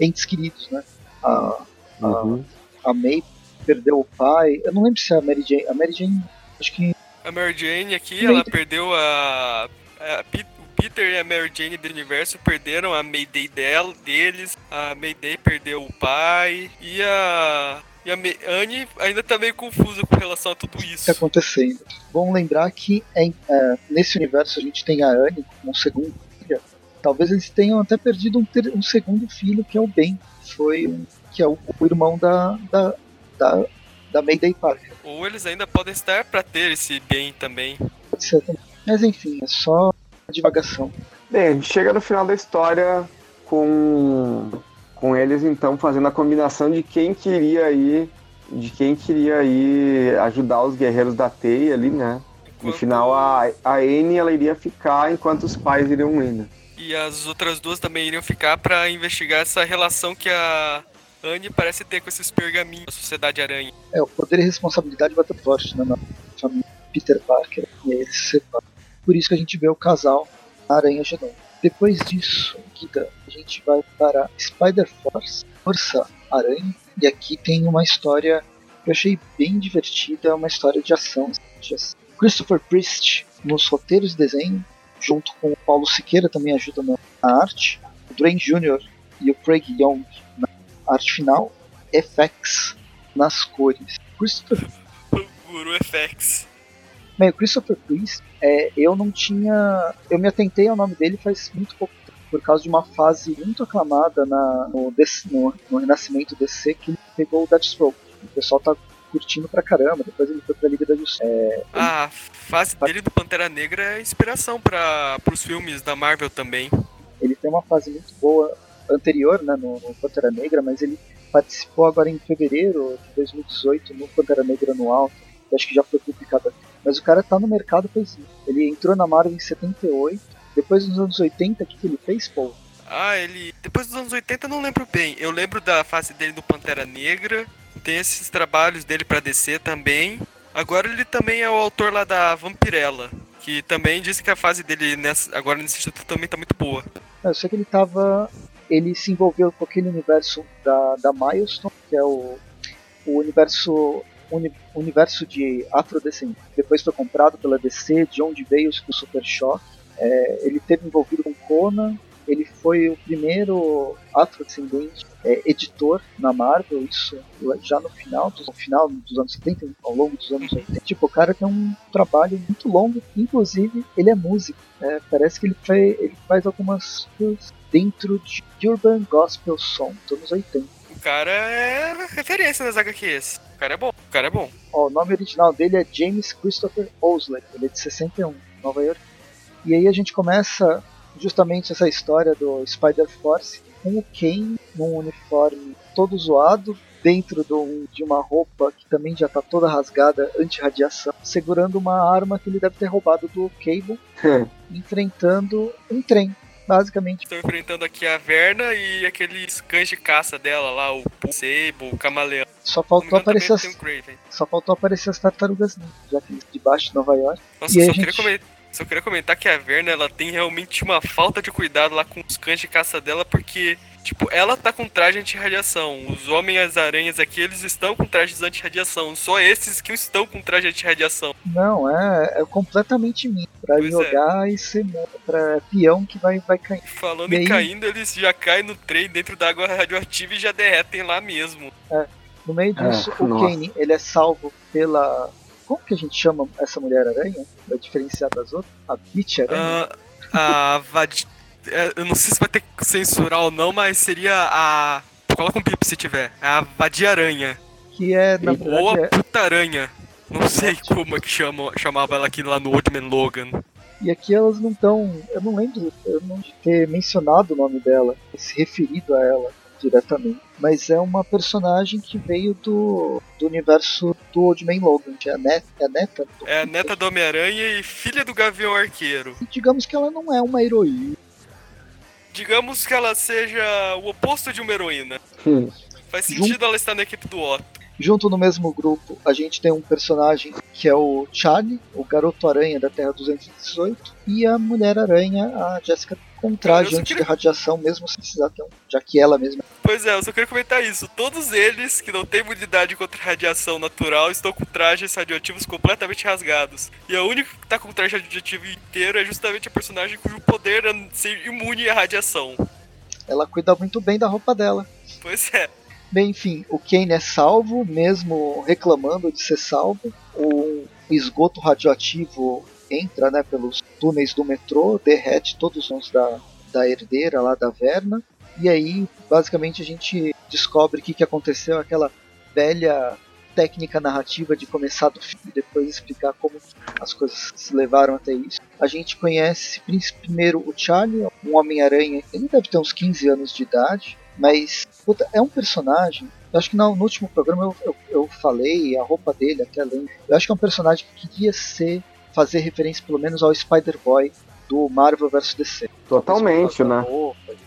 entes queridos, né? A, uhum. a, a May perdeu o pai. Eu não lembro se é a Mary Jane. A Mary Jane, acho que. A Mary Jane aqui, ela perdeu a, a, o Peter e a Mary Jane do universo perderam a Mayday dela, deles. A Mayday perdeu o pai. E a. E a Anne ainda tá meio confusa com relação a tudo isso. O que tá acontecendo? Vamos lembrar que é, é, nesse universo a gente tem a Anne como segundo Talvez eles tenham até perdido um, um segundo filho, que é o Ben, que foi um, que é o, o, irmão da, da, da, da Mayday Parker. Ou eles ainda podem estar para ter esse Ben também. Pode ser também. Mas enfim, é só divagação. Bem, a gente chega no final da história com, com eles então fazendo a combinação de quem queria ir de quem queria ir ajudar os guerreiros da teia ali, né? Enquanto... No final a, a Anne ela iria ficar enquanto os pais iriam ir, né? E as outras duas também iriam ficar para investigar essa relação que a Anne parece ter com esses pergaminhos da Sociedade Aranha. É, o poder e responsabilidade vai ter forte né, na família Peter Parker. E aí eles se separam. Por isso que a gente vê o casal Aranha Genom. Depois disso, Guida, a gente vai para Spider-Force, Força Aranha. E aqui tem uma história que eu achei bem divertida, uma história de ação. De. Christopher Priest nos roteiros e desenho, junto com o Paulo Siqueira também ajuda na arte, o Dwayne Jr. e o Craig Young arte final, FX nas cores. Christopher... Guru FX. Bem, o Christopher Priest, é, eu não tinha. Eu me atentei ao nome dele faz muito pouco tempo, por causa de uma fase muito aclamada na, no, no, no Renascimento DC que ele pegou o Deathstroke. O pessoal tá curtindo pra caramba. Depois ele foi pra Liga da Justiça. É, a fase dele do Pantera Negra é inspiração para os filmes da Marvel também. Ele tem uma fase muito boa anterior, né, no, no Pantera Negra, mas ele participou agora em fevereiro de 2018 no Pantera Negra Anual, que acho que já foi publicado aqui. Mas o cara tá no mercado faz Ele entrou na Marvel em 78, depois nos anos 80, o que, que ele fez, Paul? Ah, ele. Depois dos anos 80 eu não lembro bem. Eu lembro da fase dele do Pantera Negra tem esses trabalhos dele para DC também. Agora ele também é o autor lá da Vampirella, que também disse que a fase dele nessa, agora nesse instituto também tá muito boa. Eu sei que ele tava. Ele se envolveu com aquele universo da, da Milestone, que é o, o universo uni, universo de afrodescendentes. Depois foi comprado pela DC, de onde veio o Super Shock. É, ele teve envolvido com Conan, ele foi o primeiro afrodescendente é, editor na Marvel, isso já no final, no final dos anos 70, ao longo dos anos 80. Tipo, o cara tem um trabalho muito longo, inclusive ele é músico. É, parece que ele, faz, ele faz algumas coisas dentro de Urban Gospel Song, dos anos 80. O cara é referência nas HQs. O cara é bom, o cara é bom. Ó, o nome original dele é James Christopher Owsley, ele é de 61, Nova York. E aí a gente começa justamente essa história do Spider-Force com o Kane num uniforme todo zoado, dentro de, um, de uma roupa que também já tá toda rasgada, anti-radiação, segurando uma arma que ele deve ter roubado do Cable, enfrentando um trem. Basicamente, Estão enfrentando aqui a Verna e aqueles cães de caça dela lá, o Sebo, o Camaleão. só faltou aparecer as, só faltou aparecer as tartarugas ninja, já que eles debaixo de Nova York. Nossa, E só, queria gente- comentar, só queria comentar que a Verna, ela tem realmente uma falta de cuidado lá com os cães de caça dela, porque, tipo, ela tá com traje anti-radiação. Os homens-aranhas aqui, eles estão com trajes anti-radiação. Só esses que estão com traje anti-radiação. Não, é, é completamente mim. Pra Pois é. jogar e ser pra peão que vai, vai cair. Falando E em aí? caindo, eles já caem no trem dentro da água radioativa e já derretem lá mesmo. No meio É, disso, o nossa. Kane, ele é salvo pela. Como que a gente chama essa Mulher-Aranha? Pra diferenciar das outras? A Beach-Aranha? Ah, a Vadi... é, Eu não sei se vai ter que censurar ou não, mas seria a. Coloca um pip se tiver. É a Vadia-Aranha. que é, na Ou a é, Puta-Aranha. Não sei como é que chama, chamava ela aqui lá no Old Man Logan. E aqui elas não estão. Eu não lembro eu não de ter mencionado o nome dela, se referido a ela diretamente. Mas é uma personagem que veio do, do universo do Old Man Logan, que é a, net, é a neta. do- É a neta do Homem-Aranha e filha do Gavião Arqueiro. E digamos que ela não é uma heroína. Digamos que ela seja o oposto de uma heroína. Hum. Faz sentido ela estar na equipe do Otto. Junto no mesmo grupo, a gente tem um personagem que é o Charlie, o Garoto Aranha da Terra 218, e a Mulher Aranha, a Jessica, com traje Eu só queria- anti-radiação, mesmo sem precisar ter um, já que ela mesma. Pois é, eu só queria comentar isso. Todos eles que não têm imunidade contra radiação natural estão com trajes radioativos completamente rasgados. E a única que tá com o traje radioativo inteiro é justamente a personagem cujo poder é ser imune à radiação. Ela cuida muito bem da roupa dela. Pois é. Bem, enfim, o Kane é salvo, mesmo reclamando de ser salvo. O esgoto radioativo entra né, pelos túneis do metrô, derrete todos os sons da, da herdeira lá da Verna. E aí, basicamente, a gente descobre o que, que aconteceu, aquela velha técnica narrativa de começar do fim e depois explicar como as coisas se levaram até isso. A gente conhece primeiro o Charlie, um Homem-Aranha, ele deve ter uns 15 anos de idade, mas puta, é um personagem. Eu acho que no, no último programa eu, eu, eu falei, a roupa dele até lembro. Eu acho que é um personagem que queria ser, fazer referência pelo menos ao Spider-Boy do Marvel vs DC. Totalmente, né?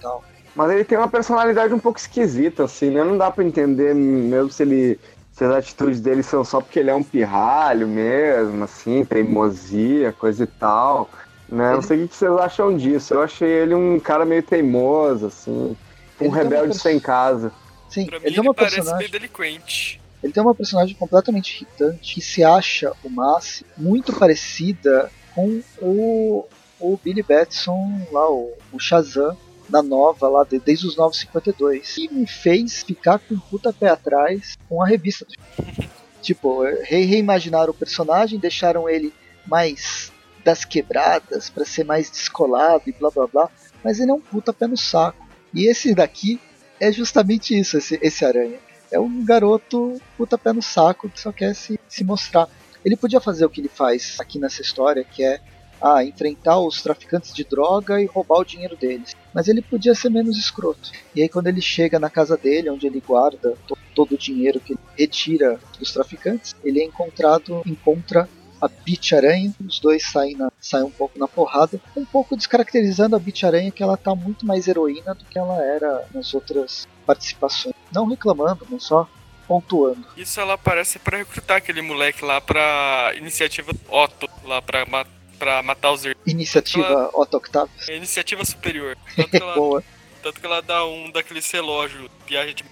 tal. Mas ele tem uma personalidade um pouco esquisita, assim, né? Não dá pra entender mesmo se ele. Se as atitudes dele são só porque ele é um pirralho mesmo, assim, teimosia, coisa e tal. Né? Não Ele- sei o que vocês acham disso. Eu achei ele um cara meio teimoso, assim. Um Ele uma rebelde perso- sem casa. Sim, Pra mim ele ele, tem uma parece personagem. bem delinquente. Ele tem uma personagem completamente irritante que se acha o máximo, muito parecida com o, o Billy Batson lá, o, o Shazam, na nova lá, de- desde os 952. E me fez ficar com um puta pé atrás com a revista. do Tipo, re reimaginaram o personagem, deixaram ele mais das quebradas para ser mais descolado e blá blá blá, mas ele é um puta pé no saco. E esse daqui é justamente isso, esse, esse aranha é um garoto puta pé no saco que só quer se, se mostrar. Ele podia fazer o que ele faz aqui nessa história, que é ah, enfrentar os traficantes de droga e roubar o dinheiro deles. Mas ele podia ser menos escroto. E aí quando ele chega na casa dele, onde ele guarda to- todo o dinheiro que ele retira dos traficantes, ele é encontrado, encontra a Beach Aranha, os dois saem, na, saem um pouco na porrada, um pouco descaracterizando a Beach Aranha que ela tá muito mais heroína do que ela era nas outras participações. Não reclamando, mas só pontuando. Isso ela aparece pra recrutar aquele moleque lá pra iniciativa Otto, lá pra, ma pra matar os irmãos. Iniciativa Otto Octavius. É iniciativa superior. Tanto que, ela, Boa. tanto que ela dá um daqueles relógios, viagem de.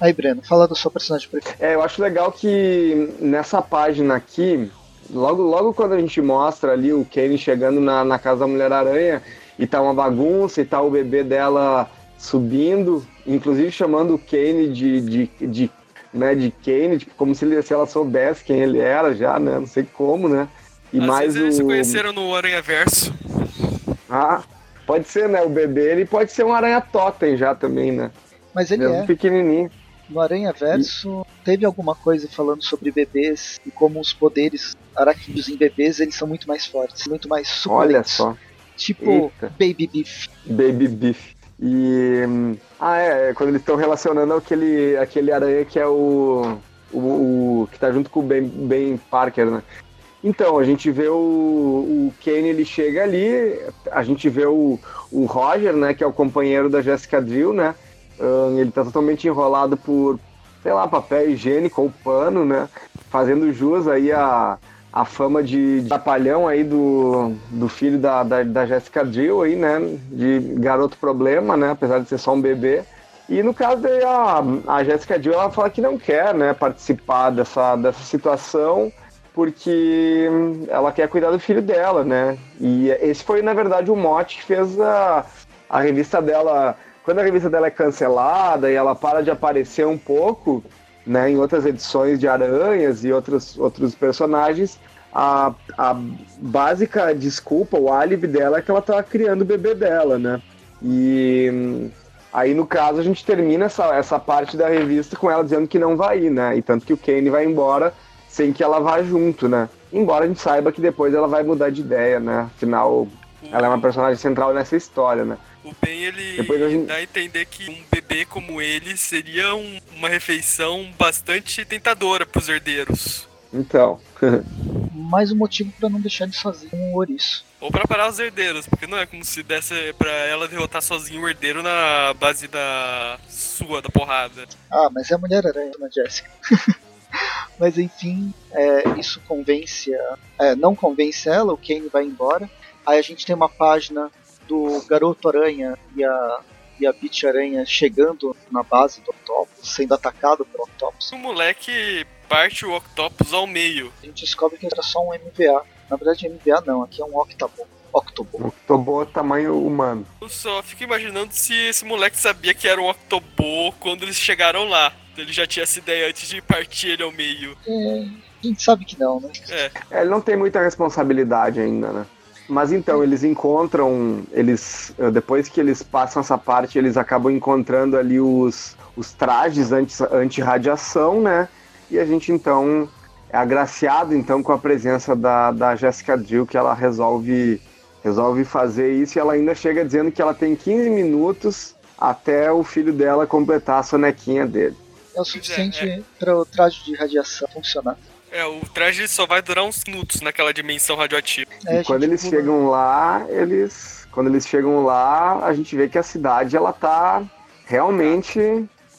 Aí, Breno, fala do seu personagem preferido. É, eu acho legal que nessa página aqui, logo, logo quando a gente mostra ali o Kane chegando na, na casa da Mulher-Aranha e tá uma bagunça e tá o bebê dela subindo, inclusive chamando o Kane de, de, de, né, de Kane, tipo, como se, ele, se ela soubesse quem ele era já, né? Não sei como, né? E Às mais vezes eles se o. conheceram no Aranha Verso. Ah, pode ser, né? O bebê, ele pode ser um aranha totem já também, né? Mas ele Mesmo é. pequenininho. No Aranha Verso, teve alguma coisa falando sobre bebês e como os poderes aracnídeos em bebês eles são muito mais fortes, muito mais Olha suculentos. só. Tipo Eita. Baby Beef. Baby Beef. E. Ah, é, é quando eles estão relacionando aquele, aquele aranha que é o, o, o. que tá junto com o Ben, ben Parker, né? Então, a gente vê o, o Kane, ele chega ali, a gente vê o, o Roger, né, que é o companheiro da Jessica Drill, né? Ele tá totalmente enrolado por, sei lá, papel higiênico ou pano, né? Fazendo jus aí a, a fama de, de apalhão aí do, do filho da, da, da Jessica Drill aí, né? De garoto problema, né? Apesar de ser só um bebê. E no caso daí a, a Jessica Drill, ela fala que não quer, né? Participar dessa, dessa situação porque ela quer cuidar do filho dela, né? E esse foi, na verdade, o mote que fez a, a revista dela. Quando a revista dela é cancelada e ela para de aparecer um pouco, né, em outras edições de Aranhas e outros, outros personagens, a, a básica desculpa, o álibi dela é que ela estava criando o bebê dela, né? E aí, no caso, a gente termina essa, essa parte da revista com ela dizendo que não vai ir, né? E tanto que o Kane vai embora sem que ela vá junto, né? Embora a gente saiba que depois ela vai mudar de ideia, né? Afinal, ela é uma personagem central nessa história, né? O Ben, ele a gente... dá a entender que um bebê como ele seria um, uma refeição bastante tentadora para os herdeiros. Então. Mais um motivo para não deixar de sozinho o ouriço. Ou para parar os herdeiros, porque não é como se desse para ela derrotar sozinho o herdeiro na base da sua, da porrada. Ah, mas é a Mulher-Aranha, na Jessica. Mas enfim, é, isso convence, é, não convence ela, o Kane vai embora. Aí a gente tem uma página do Garoto Aranha e a, e a Beach Aranha chegando na base do Octopus, sendo atacado pelo Octopus. O moleque parte o Octopus ao meio. A gente descobre que era só um MVA. Na verdade, MVA não, aqui é um Octabo. Octobo. Octobo tamanho humano. Eu só fico imaginando se esse moleque sabia que era um Octobo quando eles chegaram lá. Ele já tinha essa ideia antes de partir ele ao meio. É, a gente sabe que não, né? É. é. Ele não tem muita responsabilidade ainda, né? Mas então, eles encontram. Eles. Depois que eles passam essa parte, eles acabam encontrando ali os, os trajes anti-radiação, né? E a gente então é agraciado então com a presença da, da Jessica Drill, que ela resolve, resolve fazer isso e ela ainda chega dizendo que ela tem 15 minutos até o filho dela completar a sonequinha dele é o suficiente é, é. para o traje de radiação funcionar. É, o traje só vai durar uns minutos naquela dimensão radioativa. É, e quando eles chegam lá, eles. Quando eles chegam lá, a gente vê que a cidade ela tá realmente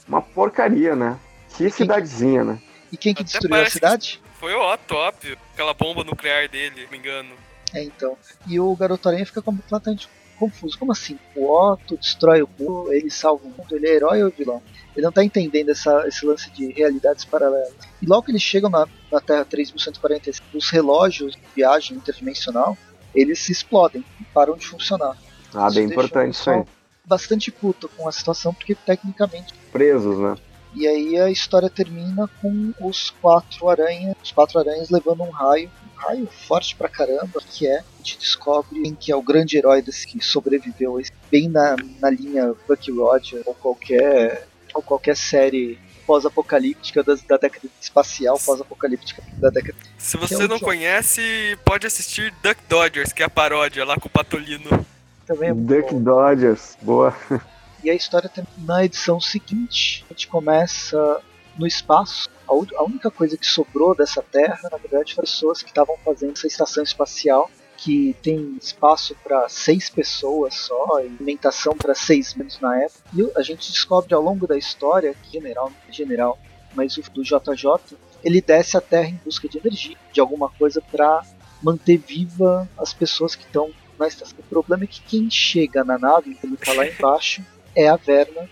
uma porcaria, né? Que cidadezinha, né? E quem que destruiu a cidade? Foi o Otto, óbvio. Aquela bomba nuclear dele, não me engano. É, então. E o Garoto Aranha fica completamente confuso. Como assim? O Otto destrói o mundo, ele salva o mundo, ele é herói ou vilão? Ele não está entendendo essa, esse lance de realidades paralelas. E logo que eles chegam na, na Terra 3145, os relógios de viagem interdimensional, eles se explodem e param de funcionar. Ah, isso bem importante isso aí. Bastante puto com a situação, porque tecnicamente. Presos, né? E aí a história termina com os quatro aranhas, os quatro aranhas levando um raio, um raio forte pra caramba, que é, a gente descobre quem que é o grande herói desse que sobreviveu, bem na, na linha Bucky Rogers ou qualquer ou qualquer série pós-apocalíptica da, da, década espacial pós-apocalíptica da década. Se você é não conhece, pode assistir Duck Dodgers, que é a paródia lá com o Patolino. Também é Duck bom. Dodgers, boa. E a história na edição seguinte, a gente começa no espaço. A, a única coisa que sobrou dessa Terra, na verdade, foram pessoas que estavam fazendo essa estação espacial que tem espaço para seis pessoas só, e alimentação para seis menos na época. E a gente descobre ao longo da história, que general, general, mas o do JJ, ele desce a Terra em busca de energia, de alguma coisa para manter viva as pessoas que estão na estação. O problema é que quem chega na nave, ele tá lá embaixo, é a Verna,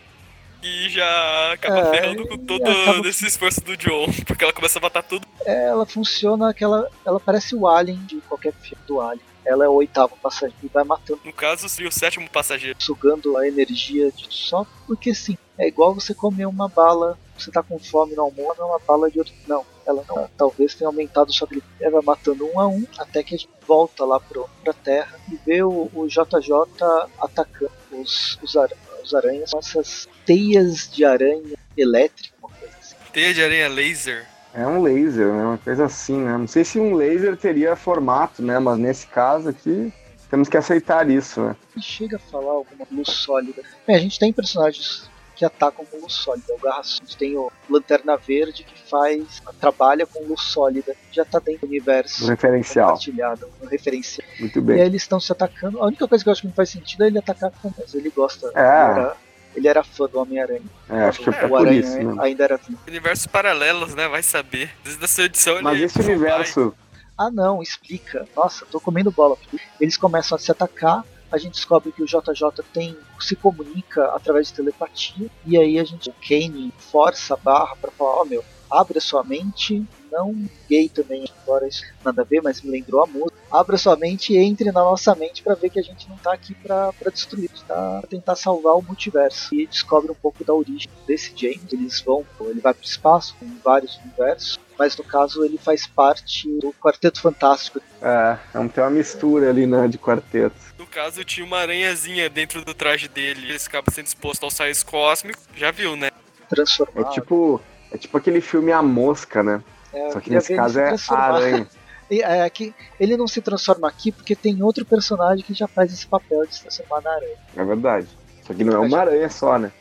e já acaba é, ferrando com todo acaba... esse esforço do John, porque ela começa a matar tudo. É, ela funciona aquela. Ela parece o Alien de qualquer filme do Alien. Ela é o oitavo passageiro e vai matando. No caso, seria o sétimo passageiro. Sugando a energia de só porque sim. É igual você comer uma bala, você tá com fome no almoço, é uma bala de outro. Não, ela não. Talvez tenha aumentado sua gripe. Ela vai matando um a um até que a gente volta lá pro, pra terra e vê o, o JJ atacando os, os, ar, os aranhas com essas teias de aranha elétrica, uma coisa assim. Teia de aranha laser? É um laser, né? Uma coisa assim, né? Não sei se um laser teria formato, né? Mas nesse caso aqui, temos que aceitar isso, né? Chega a falar alguma luz sólida. Bem, a gente tem personagens que atacam com luz sólida. O Garra tem o Lanterna Verde que faz, trabalha com luz sólida, já tá dentro do universo referencial. compartilhado, um referencial. Muito bem. E aí eles estão se atacando. A única coisa que eu acho que não faz sentido é ele atacar com mas ele gosta. É. Ele, era, ele era fã do Homem-Aranha. É, acho que é, o por Aranha isso, né? ainda era vivo. Universos paralelos, né? Vai saber. Desde a sua edição Mas ele esse universo, Ah não, explica. Nossa, tô comendo bola. Eles começam a se atacar. A gente descobre que o JJ tem se comunica através de telepatia e aí a gente o Kane força a barra para falar, ó meu, abre a sua mente, não gay também, agora isso nada a ver, mas me lembrou a música. Abra sua mente e entre na nossa mente para ver que a gente não tá aqui para destruir, tá pra tentar salvar o multiverso. E descobre um pouco da origem desse James. Eles vão, ele vai pro espaço com vários universos, mas no caso ele faz parte do Quarteto Fantástico. é, é um- tem uma mistura ali, né, de quarteto. No caso, tinha uma aranhazinha dentro do traje dele. Ele acaba sendo exposto aos raios cósmicos. Já viu, né? É transformado. tipo, é tipo aquele filme A Mosca, né? É, Só que nesse caso é a aranha. E, É que ele não se transforma aqui porque tem outro personagem que já faz esse papel de se transformar na aranha. É verdade. Só que não é uma aranha só, né?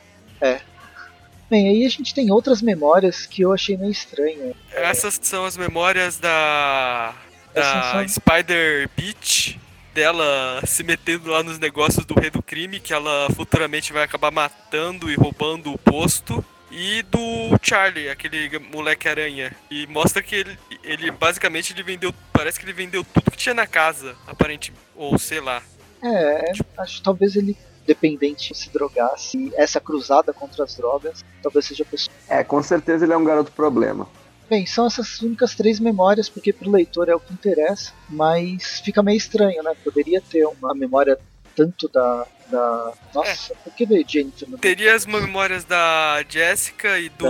Bem, aí a gente tem outras memórias que eu achei meio estranha. Essas são as memórias da. Da Spider Beach. Dela se metendo lá nos negócios do rei do crime, que ela futuramente vai acabar matando e roubando o posto. E do Charlie, aquele moleque aranha. E mostra que ele, ele basicamente ele vendeu. Parece que ele vendeu tudo que tinha na casa, aparentemente. Ou sei lá. É, acho que talvez ele, dependente, se drogasse. Essa cruzada contra as drogas, talvez seja a pessoa. É, com certeza ele é um garoto problema. Bem, são essas únicas três memórias, porque pro leitor é o que interessa, mas fica meio estranho, né? Poderia ter uma memória tanto da. da... Nossa, por que veio Jennifer no Teria as memórias da Jessica e do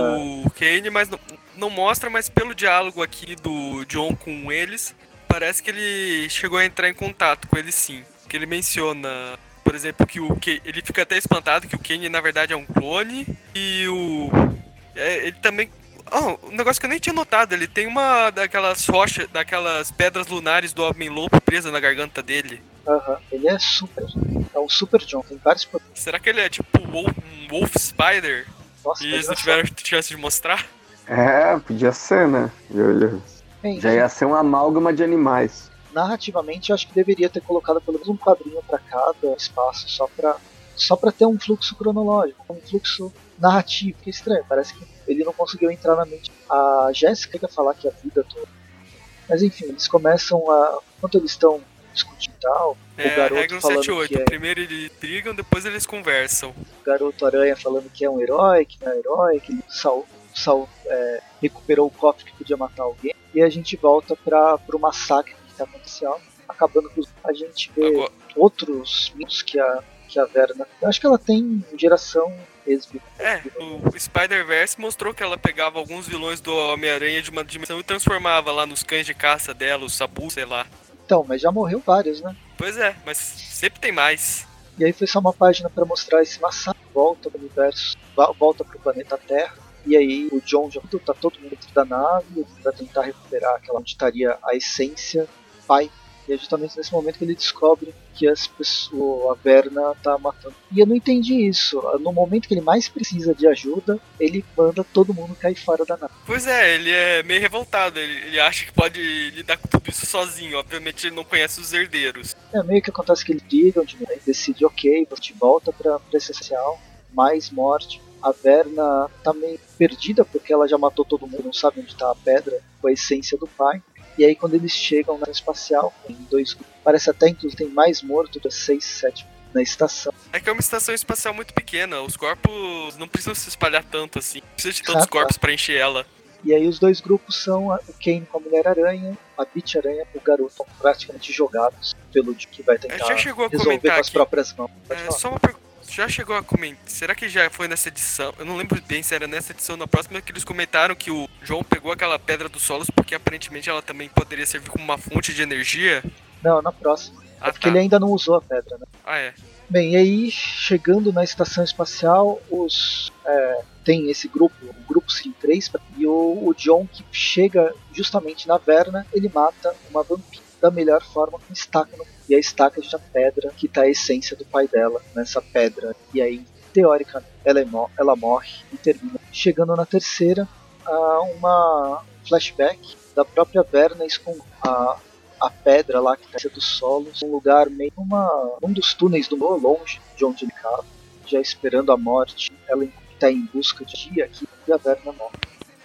Kane, mas não, não mostra, mas pelo diálogo aqui do John com eles, parece que ele chegou a entrar em contato com eles sim. Que ele menciona, por exemplo, que o Kane, ele fica até espantado que o Kane na verdade é um clone e o é, ele também Oh, um negócio que eu nem tinha notado, ele tem uma daquelas rochas, daquelas pedras lunares do Homem-Lobo presa na garganta dele. Aham, ele é super. É um super John, tem vários poderes. Será que ele é tipo um Wolf, um Wolf Spider? Nossa, E eles não tiveram chance de mostrar? É, podia ser, né? Eu- eu- Bem, Já ia ser um amálgama de animais. Narrativamente eu acho que deveria ter colocado pelo menos um quadrinho para cada espaço só para só para ter um fluxo cronológico, um fluxo narrativo, que é estranho, parece que ele não conseguiu entrar na mente. A Jéssica quer falar que a vida toda. Mas enfim, eles começam a enquanto eles estão discutindo e tal, É, o garoto regra falando 78. que é Primeiro eles brigam, depois eles conversam. o garoto aranha falando que é um herói, que não é herói, que ele sal, sal, é, recuperou o cofre que podia matar alguém. E a gente volta para o massacre está acontecendo, acabando com. A gente vê Agora, outros mitos que a, que a Verna. Eu acho que ela tem geração ex é, o Spider-Verse mostrou que ela pegava alguns vilões do Homem-Aranha de uma dimensão e transformava lá nos cães de caça dela, os Sabu, sei lá. Então, mas já morreu vários, né? Pois é, mas sempre tem mais. E aí foi só uma página para mostrar esse massacre, volta pro universo, volta pro planeta Terra. E aí o John já tá todo mundo dentro da nave para tentar recuperar aquela onde estaria a essência pai. E é justamente nesse momento que ele descobre que as pessoas, a Verna tá matando. E eu não entendi isso. No momento que ele mais precisa de ajuda, ele manda todo mundo cair fora da nave. Pois é, ele é meio revoltado. Ele, ele acha que pode lidar com tudo isso sozinho. Obviamente ele não conhece os herdeiros. É meio que acontece que eles ligam, de ele decide, ok, você volta pra, essencial, mais morte. A Verna tá meio perdida porque ela já matou todo mundo, não sabe onde tá a pedra com a essência do pai. E aí quando eles chegam na espacial, tem dois parece até inclusive tem mais morto de 6, 7 na estação. É que é uma estação espacial muito pequena. Os corpos não precisam se espalhar tanto assim. Não precisa de tantos Ah, tá. corpos pra encher ela. E aí os dois grupos são o Kane com a Mulher-Aranha, a Beach-Aranha e o garoto, são praticamente jogados pelo que vai É, tentar já chegou a resolver com as aqui. próprias mãos. Pode É, falar. só uma pergunta. Já chegou a comentar. Será que já foi nessa edição? Eu não lembro bem se era nessa edição ou na próxima que eles comentaram que o João pegou aquela pedra dos solos porque aparentemente ela também poderia servir como uma fonte de energia. Não, na próxima. Ah, é porque ele ainda não usou a pedra, né? Ah, é. Bem, e aí, chegando na estação espacial, os é, tem esse grupo, o grupo Sim 3, e o, o John que chega justamente na Verna, ele mata uma vampira. Da melhor forma com estaca. No... E a estaca de pedra que tá a essência do pai dela nessa pedra. E aí, teoricamente, ela, é ela morre e termina. Chegando na terceira, a uma flashback da própria Bernes com a, a pedra lá que tá do solo, um lugar meio uma, um dos túneis do Moa, longe de onde ele estava, já esperando a morte. Ela está em busca de dia aqui e a Verna morre.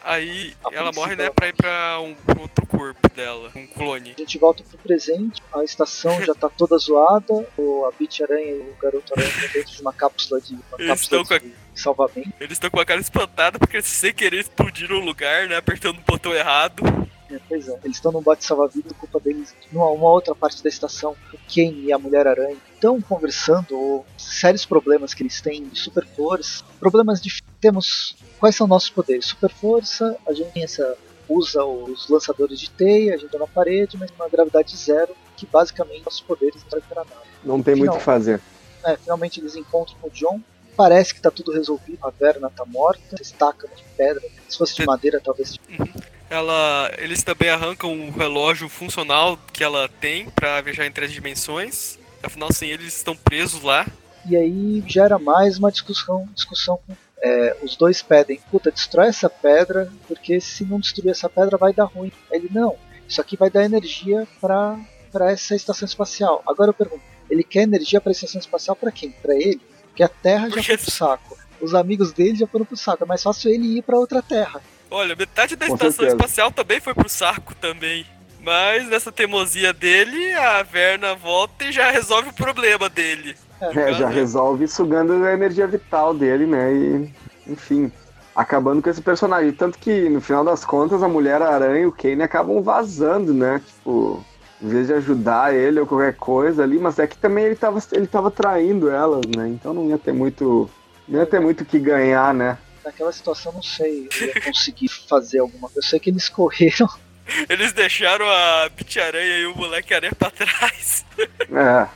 Aí a ela morre, né, pra ir pra um pra outro corpo dela, um clone. A gente volta pro presente, a estação já tá toda zoada, o, a Beach Aranha e o Garoto Aranha estão dentro de uma cápsula de, uma eles cápsula de a... salvamento. Eles estão com a cara espantada porque sem querer explodiram o lugar, né, apertando o botão errado. É, pois é, eles estão num bote salva-vidas, culpa deles. Numa uma outra parte da estação, o Ken e a Mulher-Aranha estão conversando sérios problemas que eles têm de super força. Problemas de. Temos. Quais são nossos poderes? Super força, a gente essa, usa os lançadores de teia, a gente tá na parede, mas uma gravidade zero, que basicamente nossos poderes não para nada. Não tem Final, muito o que fazer. É, finalmente eles encontram o John. Parece que tá tudo resolvido. A Verna tá morta, estaca de pedra. Se fosse de madeira, talvez. Uhum ela, eles também arrancam o relógio funcional que ela tem para viajar em três dimensões. Afinal, sem eles estão presos lá. E aí gera mais uma discussão, discussão é, os dois pedem, puta, destrói essa pedra, porque se não destruir essa pedra vai dar ruim. Ele, não, isso aqui vai dar energia para para essa estação espacial. Agora eu pergunto, ele quer energia para a estação espacial para quem? Para ele? Porque a Terra já foi pro saco. Os amigos dele já foram pro saco. É mais fácil ele ir para outra Terra. Olha, metade da Com estação certeza. espacial também foi pro saco também. Mas nessa teimosia dele, a Verna volta e já resolve o problema dele. É, já resolve sugando a energia vital dele, né? E, enfim, acabando com esse personagem. Tanto que, no final das contas, a Mulher-Aranha e o Kane acabam vazando, né? Tipo, em vez de ajudar ele ou qualquer coisa ali, mas é que também ele tava, ele tava traindo elas, né? Então não ia ter muito. Não ia ter muito o que ganhar, né? Naquela situação não sei eu ia conseguir fazer alguma coisa. Eu sei que eles correram. Eles deixaram a Pit-Aranha e o moleque-aranha pra trás. É.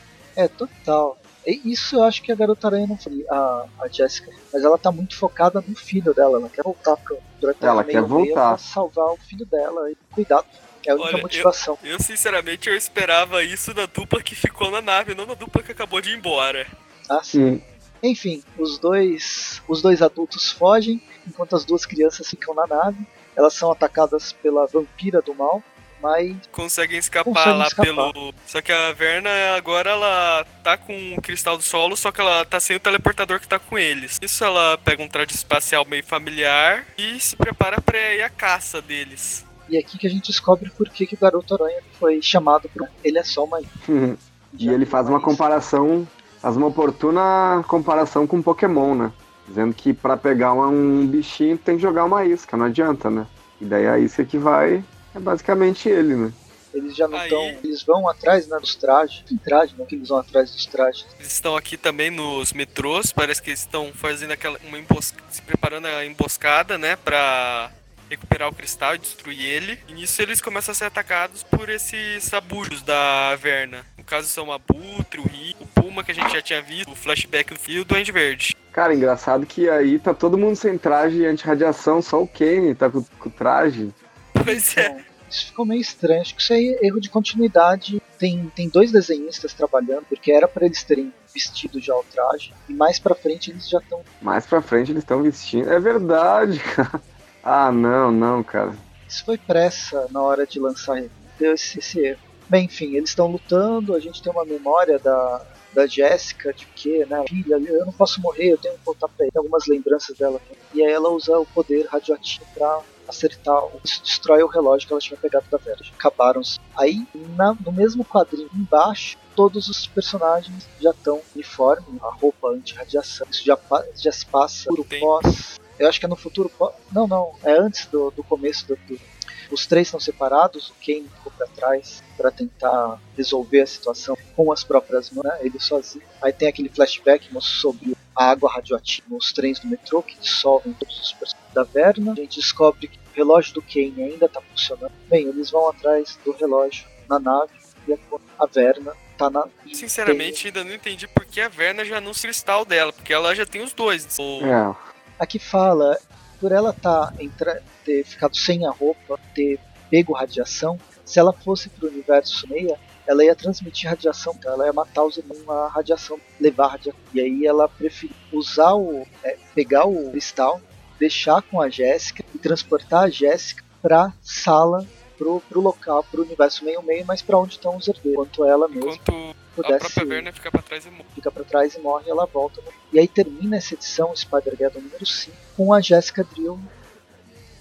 É, total. E isso eu acho que a garota aranha não foi, a, a Jessica. Mas ela tá muito focada no filho dela. Ela quer voltar pro durante Ela quer voltar. Pra salvar o filho dela e cuidar. É a única Olha, motivação. Eu, eu, sinceramente eu esperava isso da dupla que ficou na nave, não da dupla que acabou de ir embora. Ah, sim. Enfim, os dois, os dois adultos fogem, enquanto as duas crianças ficam na nave. Elas são atacadas pela vampira do mal, mas conseguem escapar conseguem lá escapar. pelo. Só que a Verna agora ela tá com o cristal do solo, só que ela tá sem o teleportador que tá com eles. Isso ela pega um traje espacial meio familiar e se prepara para ir à caça deles. E é aqui que a gente descobre por que, que o garoto aranha foi chamado para ele é só uma. e ele faz uma comparação faz uma oportuna comparação com Pokémon, né? Dizendo que para pegar um bichinho tem que jogar uma isca, não adianta, né? E daí a isca que vai é basicamente ele, né? Eles já não estão. Eles vão atrás né, dos trajes. Tem traje, não que eles vão atrás dos trajes. Eles estão aqui também nos metrôs. Parece que eles estão fazendo aquela. Uma embos... se preparando a emboscada, né? Pra recuperar o cristal e destruir ele. E nisso eles começam a ser atacados por esses sabujos da Verna. No caso são o Abutre, o Rio, o Puma que a gente já tinha visto, o flashback do fio do Duende Verde. Cara, engraçado que aí tá todo mundo sem traje anti-radiação, só o Kane tá com, com traje. Pois é. Isso ficou meio estranho. Acho que isso aí é erro de continuidade. Tem, tem dois desenhistas trabalhando, porque era para eles terem vestido já o traje. E mais pra frente eles já estão. Mais pra frente eles estão vestindo. É verdade, cara. Ah, não, não, cara. Isso foi pressa na hora de lançar deu esse, esse erro. Bem, enfim, eles estão lutando, a gente tem uma memória da, da Jéssica, de que, né, filha, eu não posso morrer, eu tenho que voltar pra ele. Tem algumas lembranças dela. E aí ela usa o poder radioativo pra acertar, isso destrói o relógio que ela tinha pegado da Verge. Acabaram. -se. Aí, na, no mesmo quadrinho embaixo, todos os personagens já estão uniforme, a roupa anti-radiação. Isso já, já se passa por pós eu acho que é no futuro. Não, não. É antes do, do começo do, do, Os três estão separados. O Kane ficou para trás para tentar resolver a situação com as próprias mãos, né? ele sozinho. Aí tem aquele flashback sobre a água radioativa nos trens do metrô que dissolvem todos os personagens da Verna. A gente descobre que o relógio do Kane ainda está funcionando. Bem, eles vão atrás do relógio na nave e a Verna tá na. Sinceramente, tem... ainda não entendi por que a Verna já não se cristal dela, porque ela já tem os dois. É. Aqui fala, por ela tá, ter ficado sem a roupa, ter pego radiação, se ela fosse pro universo meia, ela ia transmitir radiação, então ela ia matar os irmãos a radiação, levar radiação. E aí ela preferiu usar o. É, pegar o cristal, deixar com a Jéssica e transportar a Jéssica pra sala, pro, pro local, pro universo meio-meio, mas pra onde estão os herdeiros. Enquanto ela mesma Enquanto pudesse. a própria Verna fica pra trás e morre. fica pra trás e morre e ela volta. E aí termina essa edição, Spider-Geddon número 5, com a Jessica Drill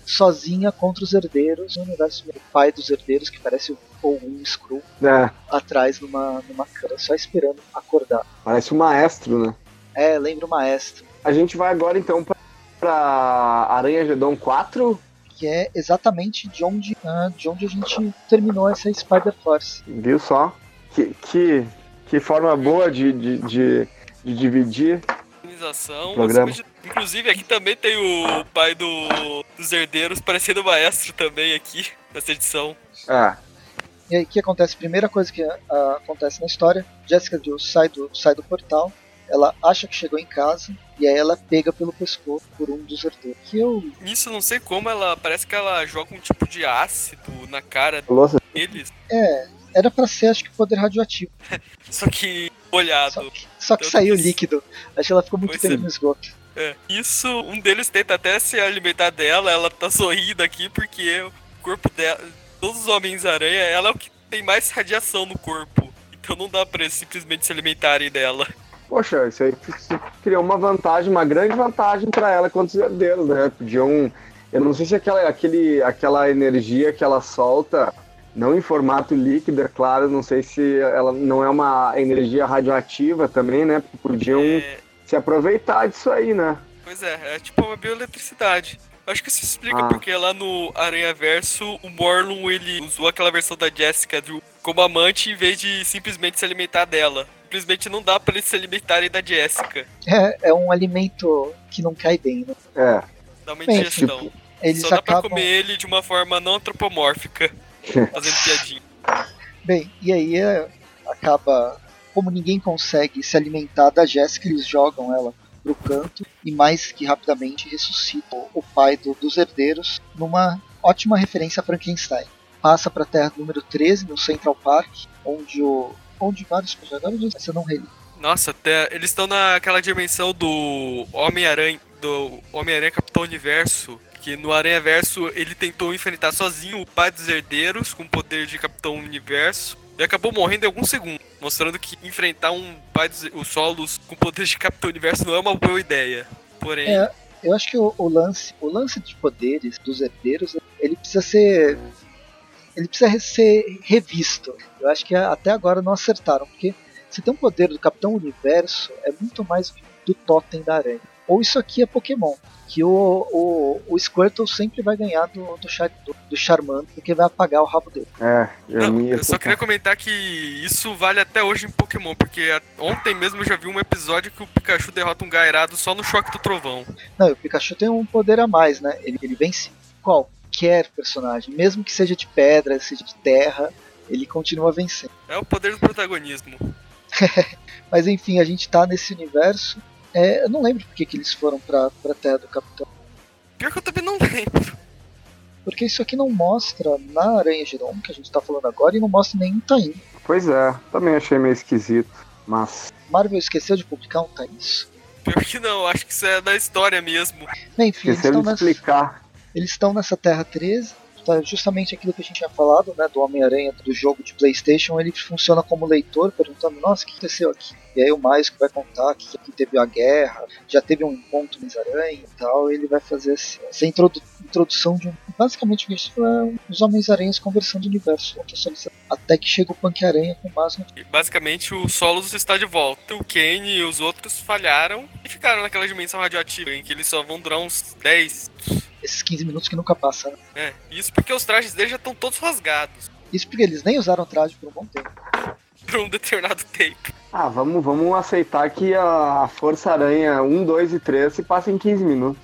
sozinha contra os herdeiros no universo meio. O pai dos herdeiros, que parece o um Screw, É, atrás numa, numa cama, só esperando acordar. parece um maestro, né? É, lembra o maestro, A gente vai agora então pra, pra Aranha Gedon 4. que é exatamente de onde, ah, de onde a gente terminou essa Spider-Force. Viu só? Que, que, que forma boa de, de, de, de dividir. Organização, Programa. Inclusive, aqui também tem o pai do, dos herdeiros, parecendo o maestro também aqui, nessa edição. É, E aí o que acontece? Primeira coisa que ah, acontece na história, Jessica Drill sai do, sai do portal, ela acha que chegou em casa, e aí ela pega pelo pescoço por um dos herdeiros. Que eu Nisso, não sei como, ela parece que ela joga um tipo de ácido na cara louça. deles, É, era pra ser, acho que, poder radioativo. só que molhado. Só que, só que Tanto saiu que- líquido. Acho que ela ficou muito Pois tempo é. no esgoto. É. Isso, um deles tenta até se alimentar dela, ela tá sorrindo aqui porque o corpo dela, todos os Homens-Aranha, ela é o que tem mais radiação no corpo. Então não dá pra eles simplesmente se alimentarem dela. Poxa, isso aí isso criou uma vantagem, uma grande vantagem pra ela contra os herdeiros, né? Podiam. Eu não sei se aquela, aquele, aquela energia que ela solta, não em formato líquido, é claro, não sei se ela não é uma energia radioativa também, né? Podiam É, se aproveitar disso aí, né? pois é, é tipo uma bioeletricidade. Acho que isso explica Ah. porque lá no Aranha Verso, o Morlun ele usou aquela versão da Jessica Drew como amante em vez de simplesmente se alimentar dela. Simplesmente não dá pra eles se alimentarem da Jessica. É, é um alimento que não cai bem, né? É. Dá uma Bem, indigestão. Eles Só dá pra acabam. comer ele de uma forma não antropomórfica, fazendo piadinha. Bem, e aí é, acaba. Como ninguém consegue se alimentar da Jéssica, eles jogam ela pro canto e mais que rapidamente ressuscitam o pai do- dos herdeiros numa ótima referência a Frankenstein. Passa pra Terra número 13, no Central Park, onde o. onde vários personagens você não reli. Nossa, até eles estão naquela dimensão do Homem-Aranha, do Homem-Aranha Capitão Universo, que no Aranha Verso ele tentou enfrentar sozinho o pai dos herdeiros com o poder de Capitão Universo e acabou morrendo em alguns segundos, mostrando que enfrentar um pai dos os solos com poder de Capitão Universo não é uma boa ideia. Porém, É, eu acho que o, o lance, o lance de poderes dos herdeiros, ele precisa ser, ele precisa re- ser revisto. Eu acho que até agora não acertaram, porque se tem um poder do Capitão Universo, é muito mais do totem da aranha. Ou isso aqui é Pokémon, que o, o, o Squirtle sempre vai ganhar do, do, Char, do, do Charmander, porque vai apagar o rabo dele. É, eu, Não, eu só queria comentar que isso vale até hoje em Pokémon, porque ontem mesmo eu já vi um episódio que o Pikachu derrota um Gairado só no choque do trovão. Não, e o Pikachu tem um poder a mais, né? Ele, ele vence qualquer personagem, mesmo que seja de pedra, seja de terra, ele continua vencendo. É o poder do protagonismo. Mas enfim, a gente tá nesse universo. É, eu não lembro por que, que eles foram pra, pra Terra do Capitão. Pior que eu também não lembro. Porque isso aqui não mostra na Aranha Geron, que a gente tá falando agora, e não mostra nem um Taim. Pois é, também achei meio esquisito. Mas. Marvel esqueceu de publicar um Taim. Pior que não, acho que isso é da história mesmo. Bem, enfim, eles Esqueceram estão, de nessa, explicar. eles estão nessa Terra 13. Tá justamente aquilo que a gente tinha falado, né? Do Homem-Aranha do jogo de Playstation. Ele funciona como leitor, perguntando, nossa, o que aconteceu aqui? E aí o Miles que vai contar que aqui teve a guerra, já teve um encontro com os aranha e tal. Ele vai fazer essa introdu- introdução de um. Basicamente isso é os Homens-Aranhas conversando o universo. Até que chega o Punk-Aranha com mais no E, basicamente o Solos está de volta. O Kane e os outros falharam e ficaram naquela dimensão radioativa em que eles só vão durar uns 10. Esses 15 minutos que nunca passam. Né? É, isso porque os trajes deles já estão todos rasgados Isso porque eles nem usaram traje por um bom tempo. por um determinado tempo. Ah, vamos, vamos aceitar que a Força Aranha 1, 2 e 3 se passa em 15 minutos.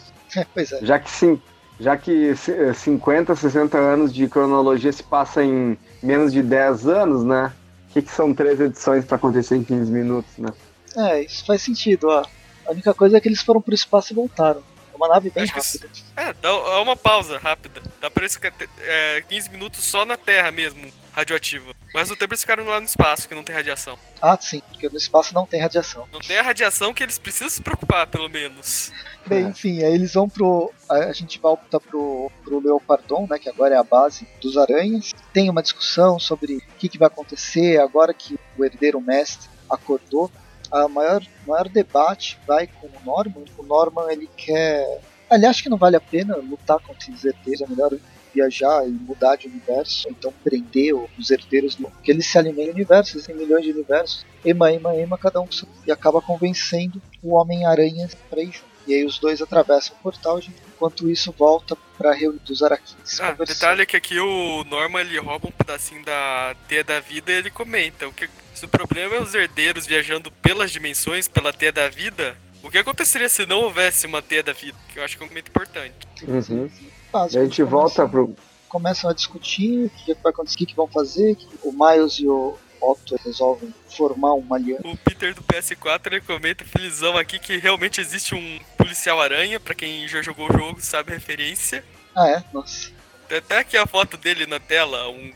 pois é. Já que, sim, já que c- 50, 60 anos de cronologia se passa em menos de 10 anos, né? O que, que são três edições para acontecer em 15 minutos, né? É, isso faz sentido, ó. A única coisa é que eles foram pro espaço e voltaram. É uma nave bem rápida. É, dá dá uma pausa rápida. Dá pra eles ficar é, 15 minutos só na Terra mesmo, radioativa. Mas o tempo eles ficaram lá no espaço, que não tem radiação. Ah, sim, porque no espaço não tem radiação. Não tem a radiação que eles precisam se preocupar, pelo menos. Bem, É. enfim, aí eles vão pro. A a gente volta pro, pro Leopardon, né? Que agora é a base dos aranhas. Tem uma discussão sobre o que, que vai acontecer agora que o herdeiro mestre acordou. A maior, maior debate vai com o Norman. O Norman ele quer. Ele acha que não vale a pena lutar contra os herdeiros, é melhor viajar e mudar de universo, então prender os herdeiros, porque eles se alimentam do universo, existem milhões de universos. Ema, ema, ema, cada um e acaba convencendo o Homem-Aranha pra ir junto. E aí os dois atravessam o portal, enquanto isso volta pra reunião dos Araquins. Ah, detalhe é que aqui o Norman ele rouba um pedacinho da teia da vida e ele comenta. O que, se o problema é os herdeiros viajando pelas dimensões, pela teia da vida, o que aconteceria se não houvesse uma teia da vida? Que eu acho que é um momento importante. Uhum. A gente volta pro. começam a discutir o que, que vai acontecer, o que, vão fazer, que o Miles e o Otto resolvem formar uma aliança. O Peter do PS4 ele comenta felizão aqui que realmente existe um policial aranha, pra quem já jogou o jogo sabe a referência. Ah, é? Nossa. Tem até aqui a foto dele na tela, um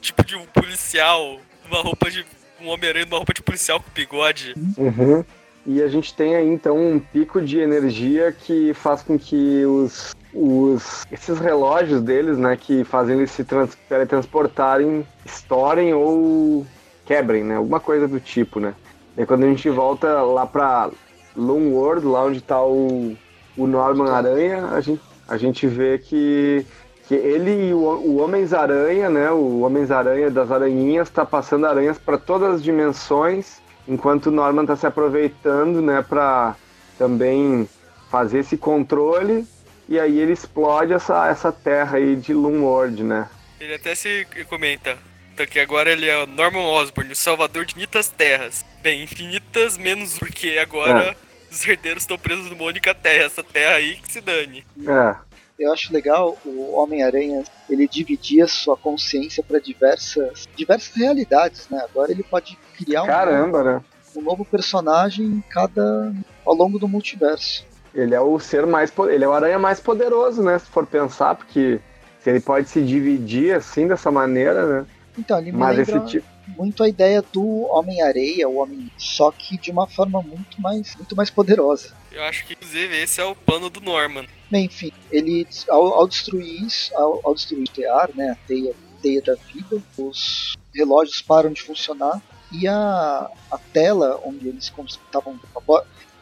tipo de um policial, uma roupa de. Um Homem-Aranha numa roupa de policial com bigode. Uhum. E a gente tem aí então um pico de energia que faz com que os, os esses relógios deles, né, que fazem eles se trans, teletransportarem, estourem ou quebrem, né? Alguma coisa do tipo, né? E quando a gente volta lá pra Loom World, lá onde tá o, o Norman Aranha, a gente, a gente vê que, que ele e o, o Homens-Aranha, né? O Homens-Aranha das aranhinhas tá passando aranhas para todas as dimensões enquanto o Norman está se aproveitando, né, para também fazer esse controle e aí ele explode essa, essa terra aí de Loomworld, né? Ele até se comenta então, que agora ele é o Norman Osborn, o salvador de infinitas terras. Bem, infinitas menos porque agora os herdeiros estão presos numa única terra, essa terra aí que se dane. É, Eu acho legal o Homem-Aranha, ele dividia sua consciência para diversas, diversas realidades, né? Agora ele pode criar um, caramba, né? um novo personagem em cada ao longo do multiverso. Ele é o ser mais, ele é o aranha mais poderoso, né, se for pensar, porque se ele pode se dividir assim dessa maneira, né? Então, ele me Mas lembra esse tipo, muito a ideia do Homem-Areia, o Homem, só que de uma forma muito mais, muito mais poderosa. Eu acho que inclusive esse é o plano do Norman. Bem, enfim, ele ao, ao destruir isso, ao, ao destruir o tear, né, a teia, teia da vida, os relógios param de funcionar e a, a tela onde eles estavam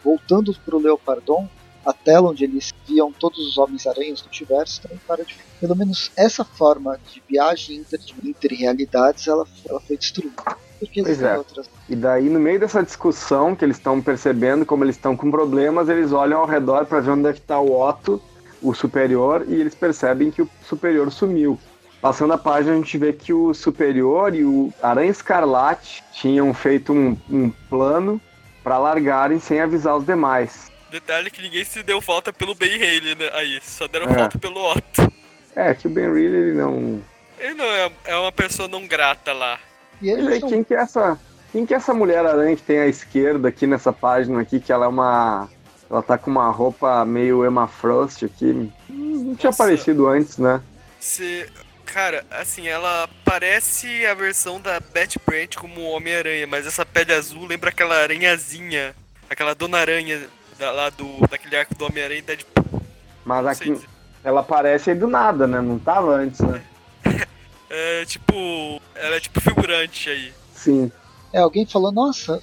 voltando para o Leopardon, a tela onde eles viam todos os Homens-Aranhas do universo também para de Pelo menos essa forma de viagem inter, entre realidades ela, ela foi destruída. Porque Pois é. outras. E daí, no meio dessa discussão que eles estão percebendo como eles estão com problemas, eles olham ao redor para ver onde é que está o Otto, o superior, e eles percebem que o superior sumiu. Passando a página, a gente vê que o superior e o Aranha Escarlate tinham feito um, um plano para largarem sem avisar os demais. Detalhe que ninguém se deu falta pelo Ben Haley, né? Aí, só deram É. falta pelo Otto. É, que o Ben Reilly ele não. Ele não é, é uma pessoa não grata lá. E Ele, eles não quem que é essa? Quem que é essa mulher aranha que tem à esquerda aqui nessa página aqui, que ela é uma. Ela tá com uma roupa meio Emma Frost aqui. Não tinha Nossa. aparecido antes, né? Se. Cara, assim, ela parece a versão da Bat Brant como Homem-Aranha, mas essa pele azul lembra aquela aranhazinha, aquela dona aranha da, lá do, daquele arco do Homem-Aranha e Deadpool. Mas aqui ela aparece aí do nada, né? Não tava antes, né? É tipo. Ela é tipo figurante aí. Sim. É, alguém falou, nossa,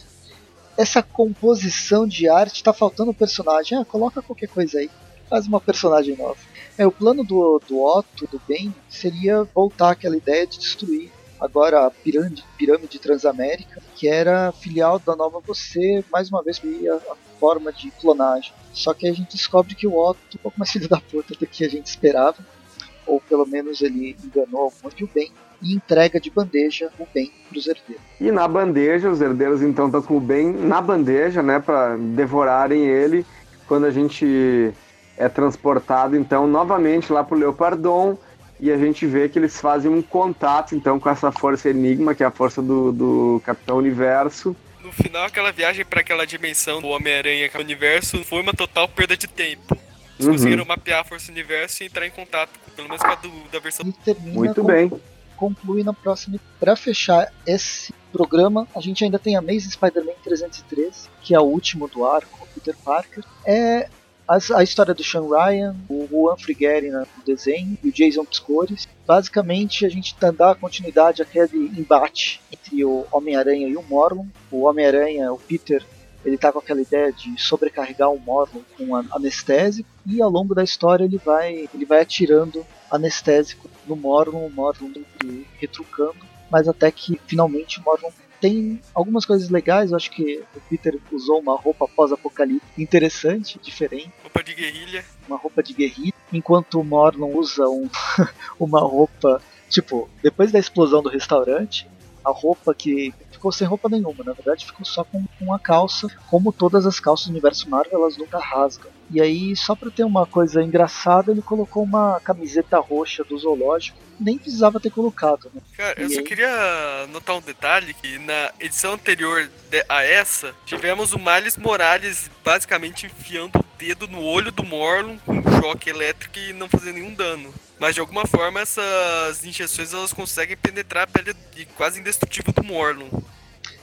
essa composição de arte tá faltando um personagem. Ah, coloca qualquer coisa aí. Faz uma personagem nova. É, o plano do, do Otto, do Ben, seria voltar àquela ideia de destruir agora a pirâmide, pirâmide Transamérica, que era filial da Nova Você, mais uma vez a, a forma de clonagem. Só que a gente descobre que o Otto é um pouco mais filho da puta do que a gente esperava. Ou pelo menos ele enganou algum de o Ben e entrega de bandeja o bem pros herdeiros. E na bandeja, os herdeiros então estão com o bem na bandeja, né? Pra devorarem ele. Quando a gente é transportado então novamente lá pro Leopardon. E a gente vê que eles fazem um contato então com essa força Enigma, que é a força do, do Capitão Universo. No final, aquela viagem pra aquela dimensão do Homem-Aranha, que é o universo, foi uma total perda de tempo. Eles uhum. conseguiram mapear a Força Universo e entrar em contato, pelo menos com a do, da versão. Muito com, bem. Conclui na próxima. Para fechar esse programa, a gente ainda tem a Amazing Spider-Man 313, que é o último do arco, Peter Parker. É a, história do Sean Ryan, o Juan Frigeri no desenho e o Jason Piscores. Basicamente, a gente tá dá continuidade àquele embate entre o Homem-Aranha e o Morlun. O Homem-Aranha, o Peter, ele tá com aquela ideia de sobrecarregar o Morlun com anestésico e ao longo da história ele vai, ele vai atirando anestésico no Morlun, o Morlun retrucando, mas até que finalmente o Morlun tem algumas coisas legais. Eu acho que o Peter usou uma roupa pós-apocalipse interessante, diferente. Roupa de guerrilha. Uma roupa de guerrilha. Enquanto o Morlon usa um, uma roupa. Tipo, depois da explosão do restaurante, a roupa que ficou sem roupa nenhuma, na verdade ficou só com, com uma calça, como todas as calças do universo Marvel, elas nunca rasgam. E aí, só pra ter uma coisa engraçada, ele colocou uma camiseta roxa do zoológico. Nem precisava ter colocado, né? Cara, eu só queria notar um detalhe que na edição anterior a essa, tivemos o Miles Morales basicamente enfiando o dedo no olho do Morlun com um choque elétrico e não fazendo nenhum dano. Mas de alguma forma essas injeções elas conseguem penetrar a pele quase indestrutível do Morlun.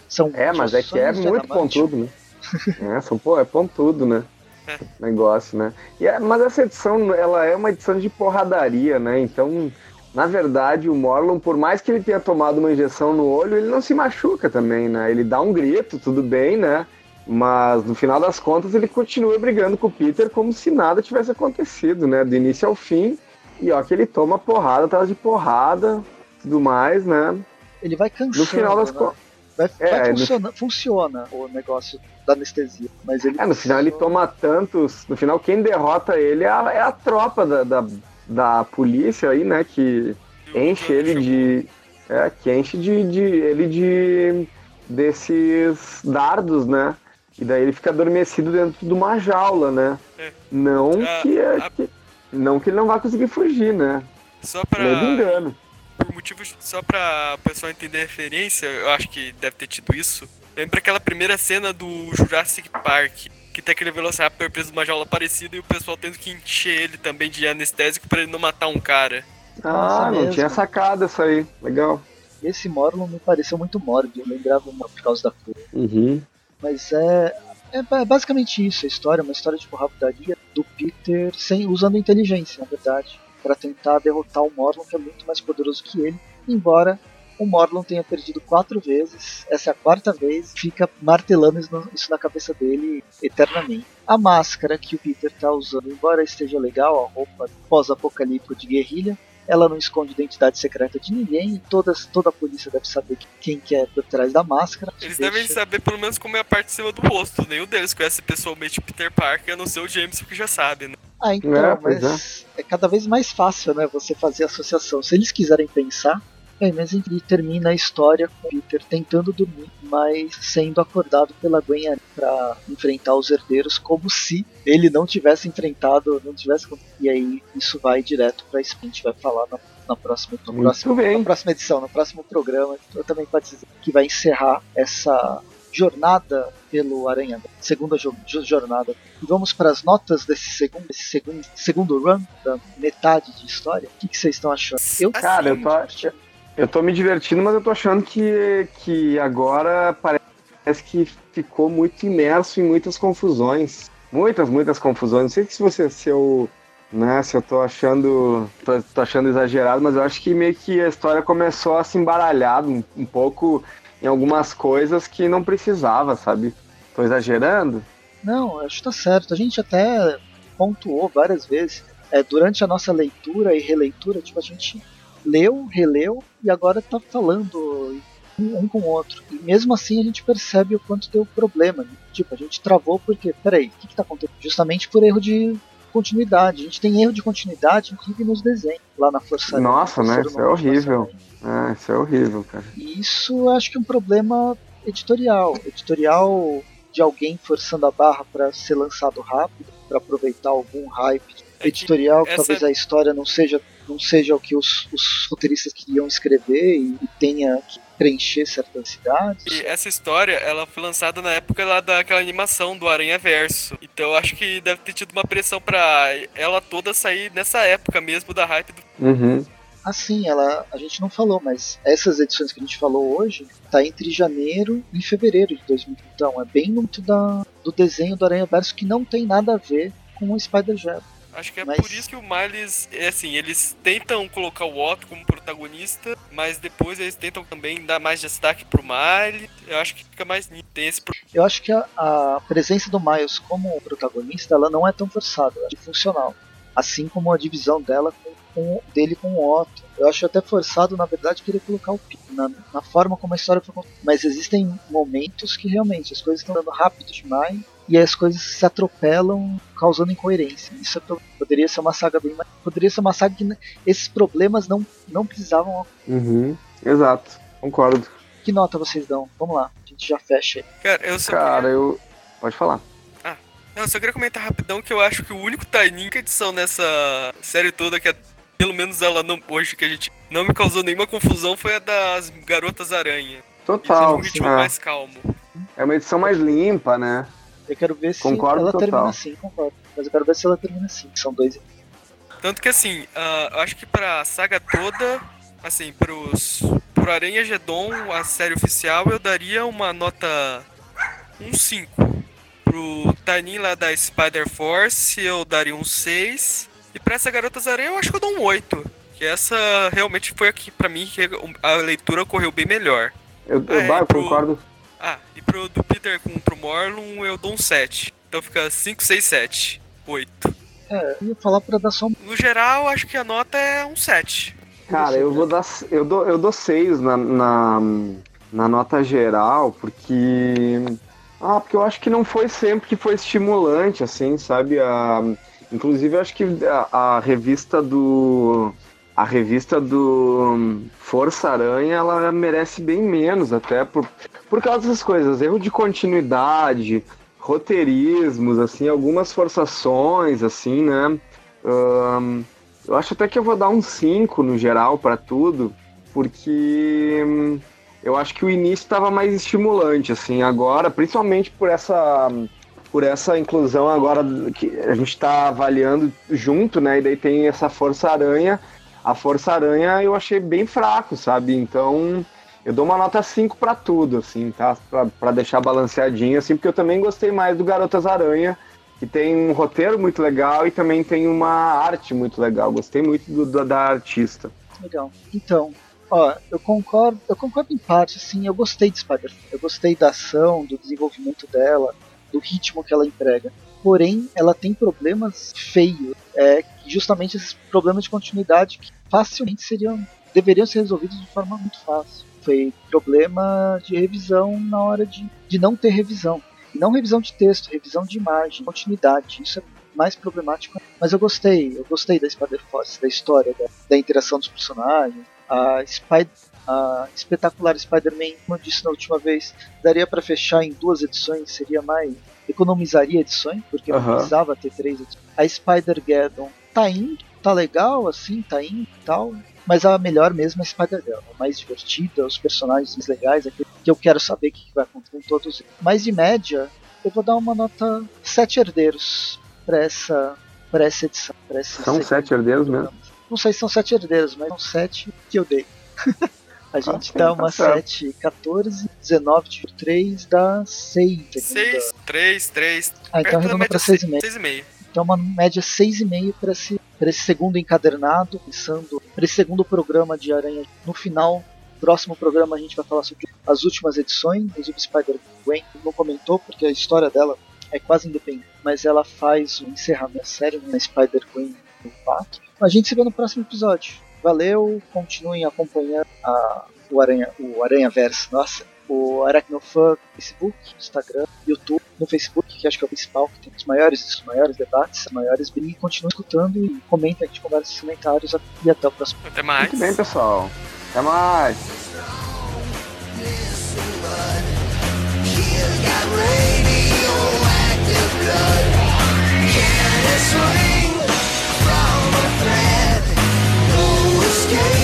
São é, mas é que é muito pontudo, né? é, são, pô, é pontudo, né? É. Negócio, né? E é, mas essa edição, ela é uma edição de porradaria, né? Então, na verdade, o Morlon, por mais que ele tenha tomado uma injeção no olho, ele não se machuca também, né? Ele dá um grito, tudo bem, né? Mas no final das contas ele continua brigando com o Peter como se nada tivesse acontecido, né? Do início ao fim. E ó, que ele toma porrada atrás de porrada, tudo mais, né? Ele vai cansando. No final das né? contas. Vai, é, vai funciona, no... funciona o negócio da anestesia. Mas ele é, no final ele toma tantos. No final, quem derrota ele é a, é a tropa da, da, da, polícia aí, né? Que enche ele de. É, que enche de, de ele de desses dardos, né? E daí ele fica adormecido dentro de uma jaula, né? É. Não que, é, que, não que ele não vai conseguir fugir, né? Só pra. Medo engano por motivos só pra pessoal entender a referência, eu acho que deve ter tido isso. Lembra aquela primeira cena do Jurassic Park, que tem aquele Velociraptor preso numa jaula parecida e o pessoal tendo que encher ele também de anestésico para ele não matar um cara. Ah, não mesmo. tinha sacado isso aí. Legal. Esse Morlon me pareceu muito mórbido, eu lembrava por causa da cor. Uhum. Mas é, é basicamente isso, a história, é uma história de porradaria do Peter sem, usando inteligência, na verdade para tentar derrotar o Morlon, que é muito mais poderoso que ele, embora o Morlon tenha perdido quatro vezes, essa é a quarta vez, fica martelando isso na cabeça dele eternamente. A máscara que o Peter está usando, embora esteja legal, a roupa pós-apocalíptico de guerrilha, ela não esconde identidade secreta de ninguém e todas, toda a polícia deve saber quem que é por trás da máscara. Eles deixa... devem saber pelo menos como é a parte de cima do rosto. Nenhum deles conhece pessoalmente Peter Parker, a não ser o James, porque já sabe, né? Ah, então, é, mas é. é. cada vez mais fácil, né, você fazer associação. Se eles quiserem pensar, é, mas ele termina a história com o Peter tentando dormir, mas sendo acordado pela Gwen para enfrentar os herdeiros, como se ele não tivesse enfrentado, não tivesse. E aí isso vai direto para isso que a gente vai falar na, na próxima, na próxima, na próxima edição, no próximo programa. Eu também pode dizer que vai encerrar essa jornada pelo Aranha, segunda jo jornada. E vamos para as notas desse segundo, desse segundo, segundo run, da metade de história. O que, que vocês estão achando? Eu, Cara, eu tô, eu tô me divertindo, mas eu tô achando que, que agora parece que ficou muito imerso em muitas confusões. Muitas, muitas confusões. Não sei se você se eu, né, se eu tô achando, tô, tô achando exagerado, mas eu acho que meio que a história começou a se embaralhar um, um pouco em algumas coisas que não precisava, sabe? Tô exagerando? Não, acho que tá certo. A gente até pontuou várias vezes. É, durante a nossa leitura e releitura, tipo, a gente leu, releu e agora tá falando um, um com o outro. E mesmo assim a gente percebe o quanto deu problema. Né? Tipo, a gente travou porque, peraí, o que, que tá acontecendo? Justamente por erro de continuidade. A gente tem erro de continuidade, inclusive nos desenhos, lá na Força Nossa, né? Isso é horrível. É, isso é horrível, cara. E isso acho que é um problema editorial. Editorial de alguém forçando a barra para ser lançado rápido, para aproveitar algum hype. É editorial que talvez a história não seja não seja o que os, os roteiristas queriam escrever e, e tenha que preencher certas cidades. E essa história, ela foi lançada na época lá daquela animação do Aranha Verso. Então eu acho que deve ter tido uma pressão pra ela toda sair nessa época mesmo da hype do. Uhum. Assim, ela, a gente não falou, mas essas edições que a gente falou hoje tá entre janeiro e fevereiro de 2000. Então é bem muito da, do desenho do Aranha Verso que não tem nada a ver com o Spider-Gem. Acho que é Mas- por isso que o Miles, é assim, eles tentam colocar o Otto como protagonista, mas depois eles tentam também dar mais destaque pro Miles. Eu acho que fica mais esse pro- Eu acho que a, a presença do Miles como protagonista ela não é tão forçada, acho funcional. Assim como a divisão dela com, com- dele com o Otto. Eu acho até forçado, na verdade, querer colocar o Peter na, na forma como a história foi contada. Mas existem momentos que realmente as coisas estão dando rápido demais e as coisas se atropelam, causando incoerência. Isso é poderia ser uma saga bem mais. Poderia ser uma saga que esses problemas não, não precisavam. Uhum. Exato, concordo. Que nota vocês dão? Vamos lá, a gente já fecha aí. Cara, eu só Cara, queria... eu. Pode falar. Não, eu só queria comentar rapidão que eu acho que o único Taininho edição nessa série toda que é, pelo menos ela não, hoje que a gente não me causou nenhuma confusão foi a das Garotas Aranha. Total. um ritmo é. mais calmo. É uma edição mais limpa, né? Eu quero ver se Concordo ela total. termina assim, concordo. Mas eu quero ver se ela termina assim. que São dois. Tanto que assim, ah, eu acho que pra saga toda, assim, pros, pro Aranha Gedon, a série oficial, eu daria uma nota um 5. Pro Tanin lá da Spider Force, eu daria um 6. E pra essa Garotas Aranha, eu acho que eu dou um 8. Que essa realmente foi aqui, pra mim, que a leitura correu bem melhor. Eu, eu, É, bah, eu pro- concordo. Ah, e pro do Peter com pro Morlun, eu dou um 7. Então fica 5, 6, 7. 8. É, eu ia falar pra dar só um. No geral, acho que a nota é um 7. Cara, eu vou dar. Eu dou, eu dou seis na, na, na nota geral, porque. Ah, porque eu acho que não foi sempre que foi estimulante, assim, sabe? A, inclusive, eu acho que a, a revista do. A revista do Força Aranha, ela merece bem menos, até por, por causa dessas coisas. Erro de continuidade, roteirismos, assim, algumas forçações, assim, né? Ahn, eu acho até que eu vou dar um 5 no geral pra tudo, porque hum, eu acho que o início estava mais estimulante, assim, agora, principalmente por essa por essa inclusão agora que a gente está avaliando junto, né? E daí tem essa Força Aranha. A Força Aranha eu achei bem fraco, sabe? Então eu dou uma nota 5 pra tudo, assim, tá? Pra, deixar balanceadinho, assim, porque eu também gostei mais do Garotas Aranha, que tem um roteiro muito legal e também tem uma arte muito legal. Gostei muito do- do- da artista. Legal. Então, ó, eu concordo, eu concordo em parte, assim, eu gostei de Spider. Eu gostei da ação, do desenvolvimento dela, do ritmo que ela entrega. Porém, ela tem problemas feios, é, justamente esses problemas de continuidade que facilmente seriam deveriam ser resolvidos de forma muito fácil. Foi problema de revisão na hora de, de não ter revisão. E não revisão de texto, revisão de imagem, continuidade. Isso é mais problemático. Mas eu gostei, eu gostei da Spider Force, da história, da, da interação dos personagens. A, Spider, a espetacular Spider-Man, como eu disse na última vez, daria para fechar em duas edições, seria mais. economizaria edições, porque não Aham. precisava ter três edições. A Spider-Geddon tá indo, tá legal, assim, tá indo e tal. Mas a melhor mesmo é a Spider-Girl, a mais divertida, os personagens mais legais, aquele que eu quero saber o que vai acontecer com todos eles. Mas de média, eu vou dar uma nota 7 herdeiros pra essa, pra essa edição. Pra essa São sete herdeiros mesmo? Não sei se são 7 herdeiros, mas são 7 que eu dei. a gente sim, dá tá uma certo. 7, 14, 19 de 3 dá 6. 6, 3, 3. Ah, então arredonda pra 6,5. 6,5. Então uma média 6,5 para esse, esse segundo encadernado, pensando para esse segundo programa de Aranha. No final, próximo programa a gente vai falar sobre as últimas edições, inclusive Spider-Gwen não comentou porque a história dela é quase independente, mas ela faz o encerramento da série na Spider-Gwen 4. A gente se vê no próximo episódio. Valeu, continuem acompanhando a, o Aranha, o Aranha Verso, nossa, o Aracnofan Facebook, Instagram, YouTube, no Facebook, que acho que é o principal, que tem os maiores, os maiores debates, os maiores brigas. Continua escutando e comenta, a gente conversa nos comentários e até o próximo. Até mais. Muito bem, pessoal. Até mais. Can't swing from a thread. No escape.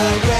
I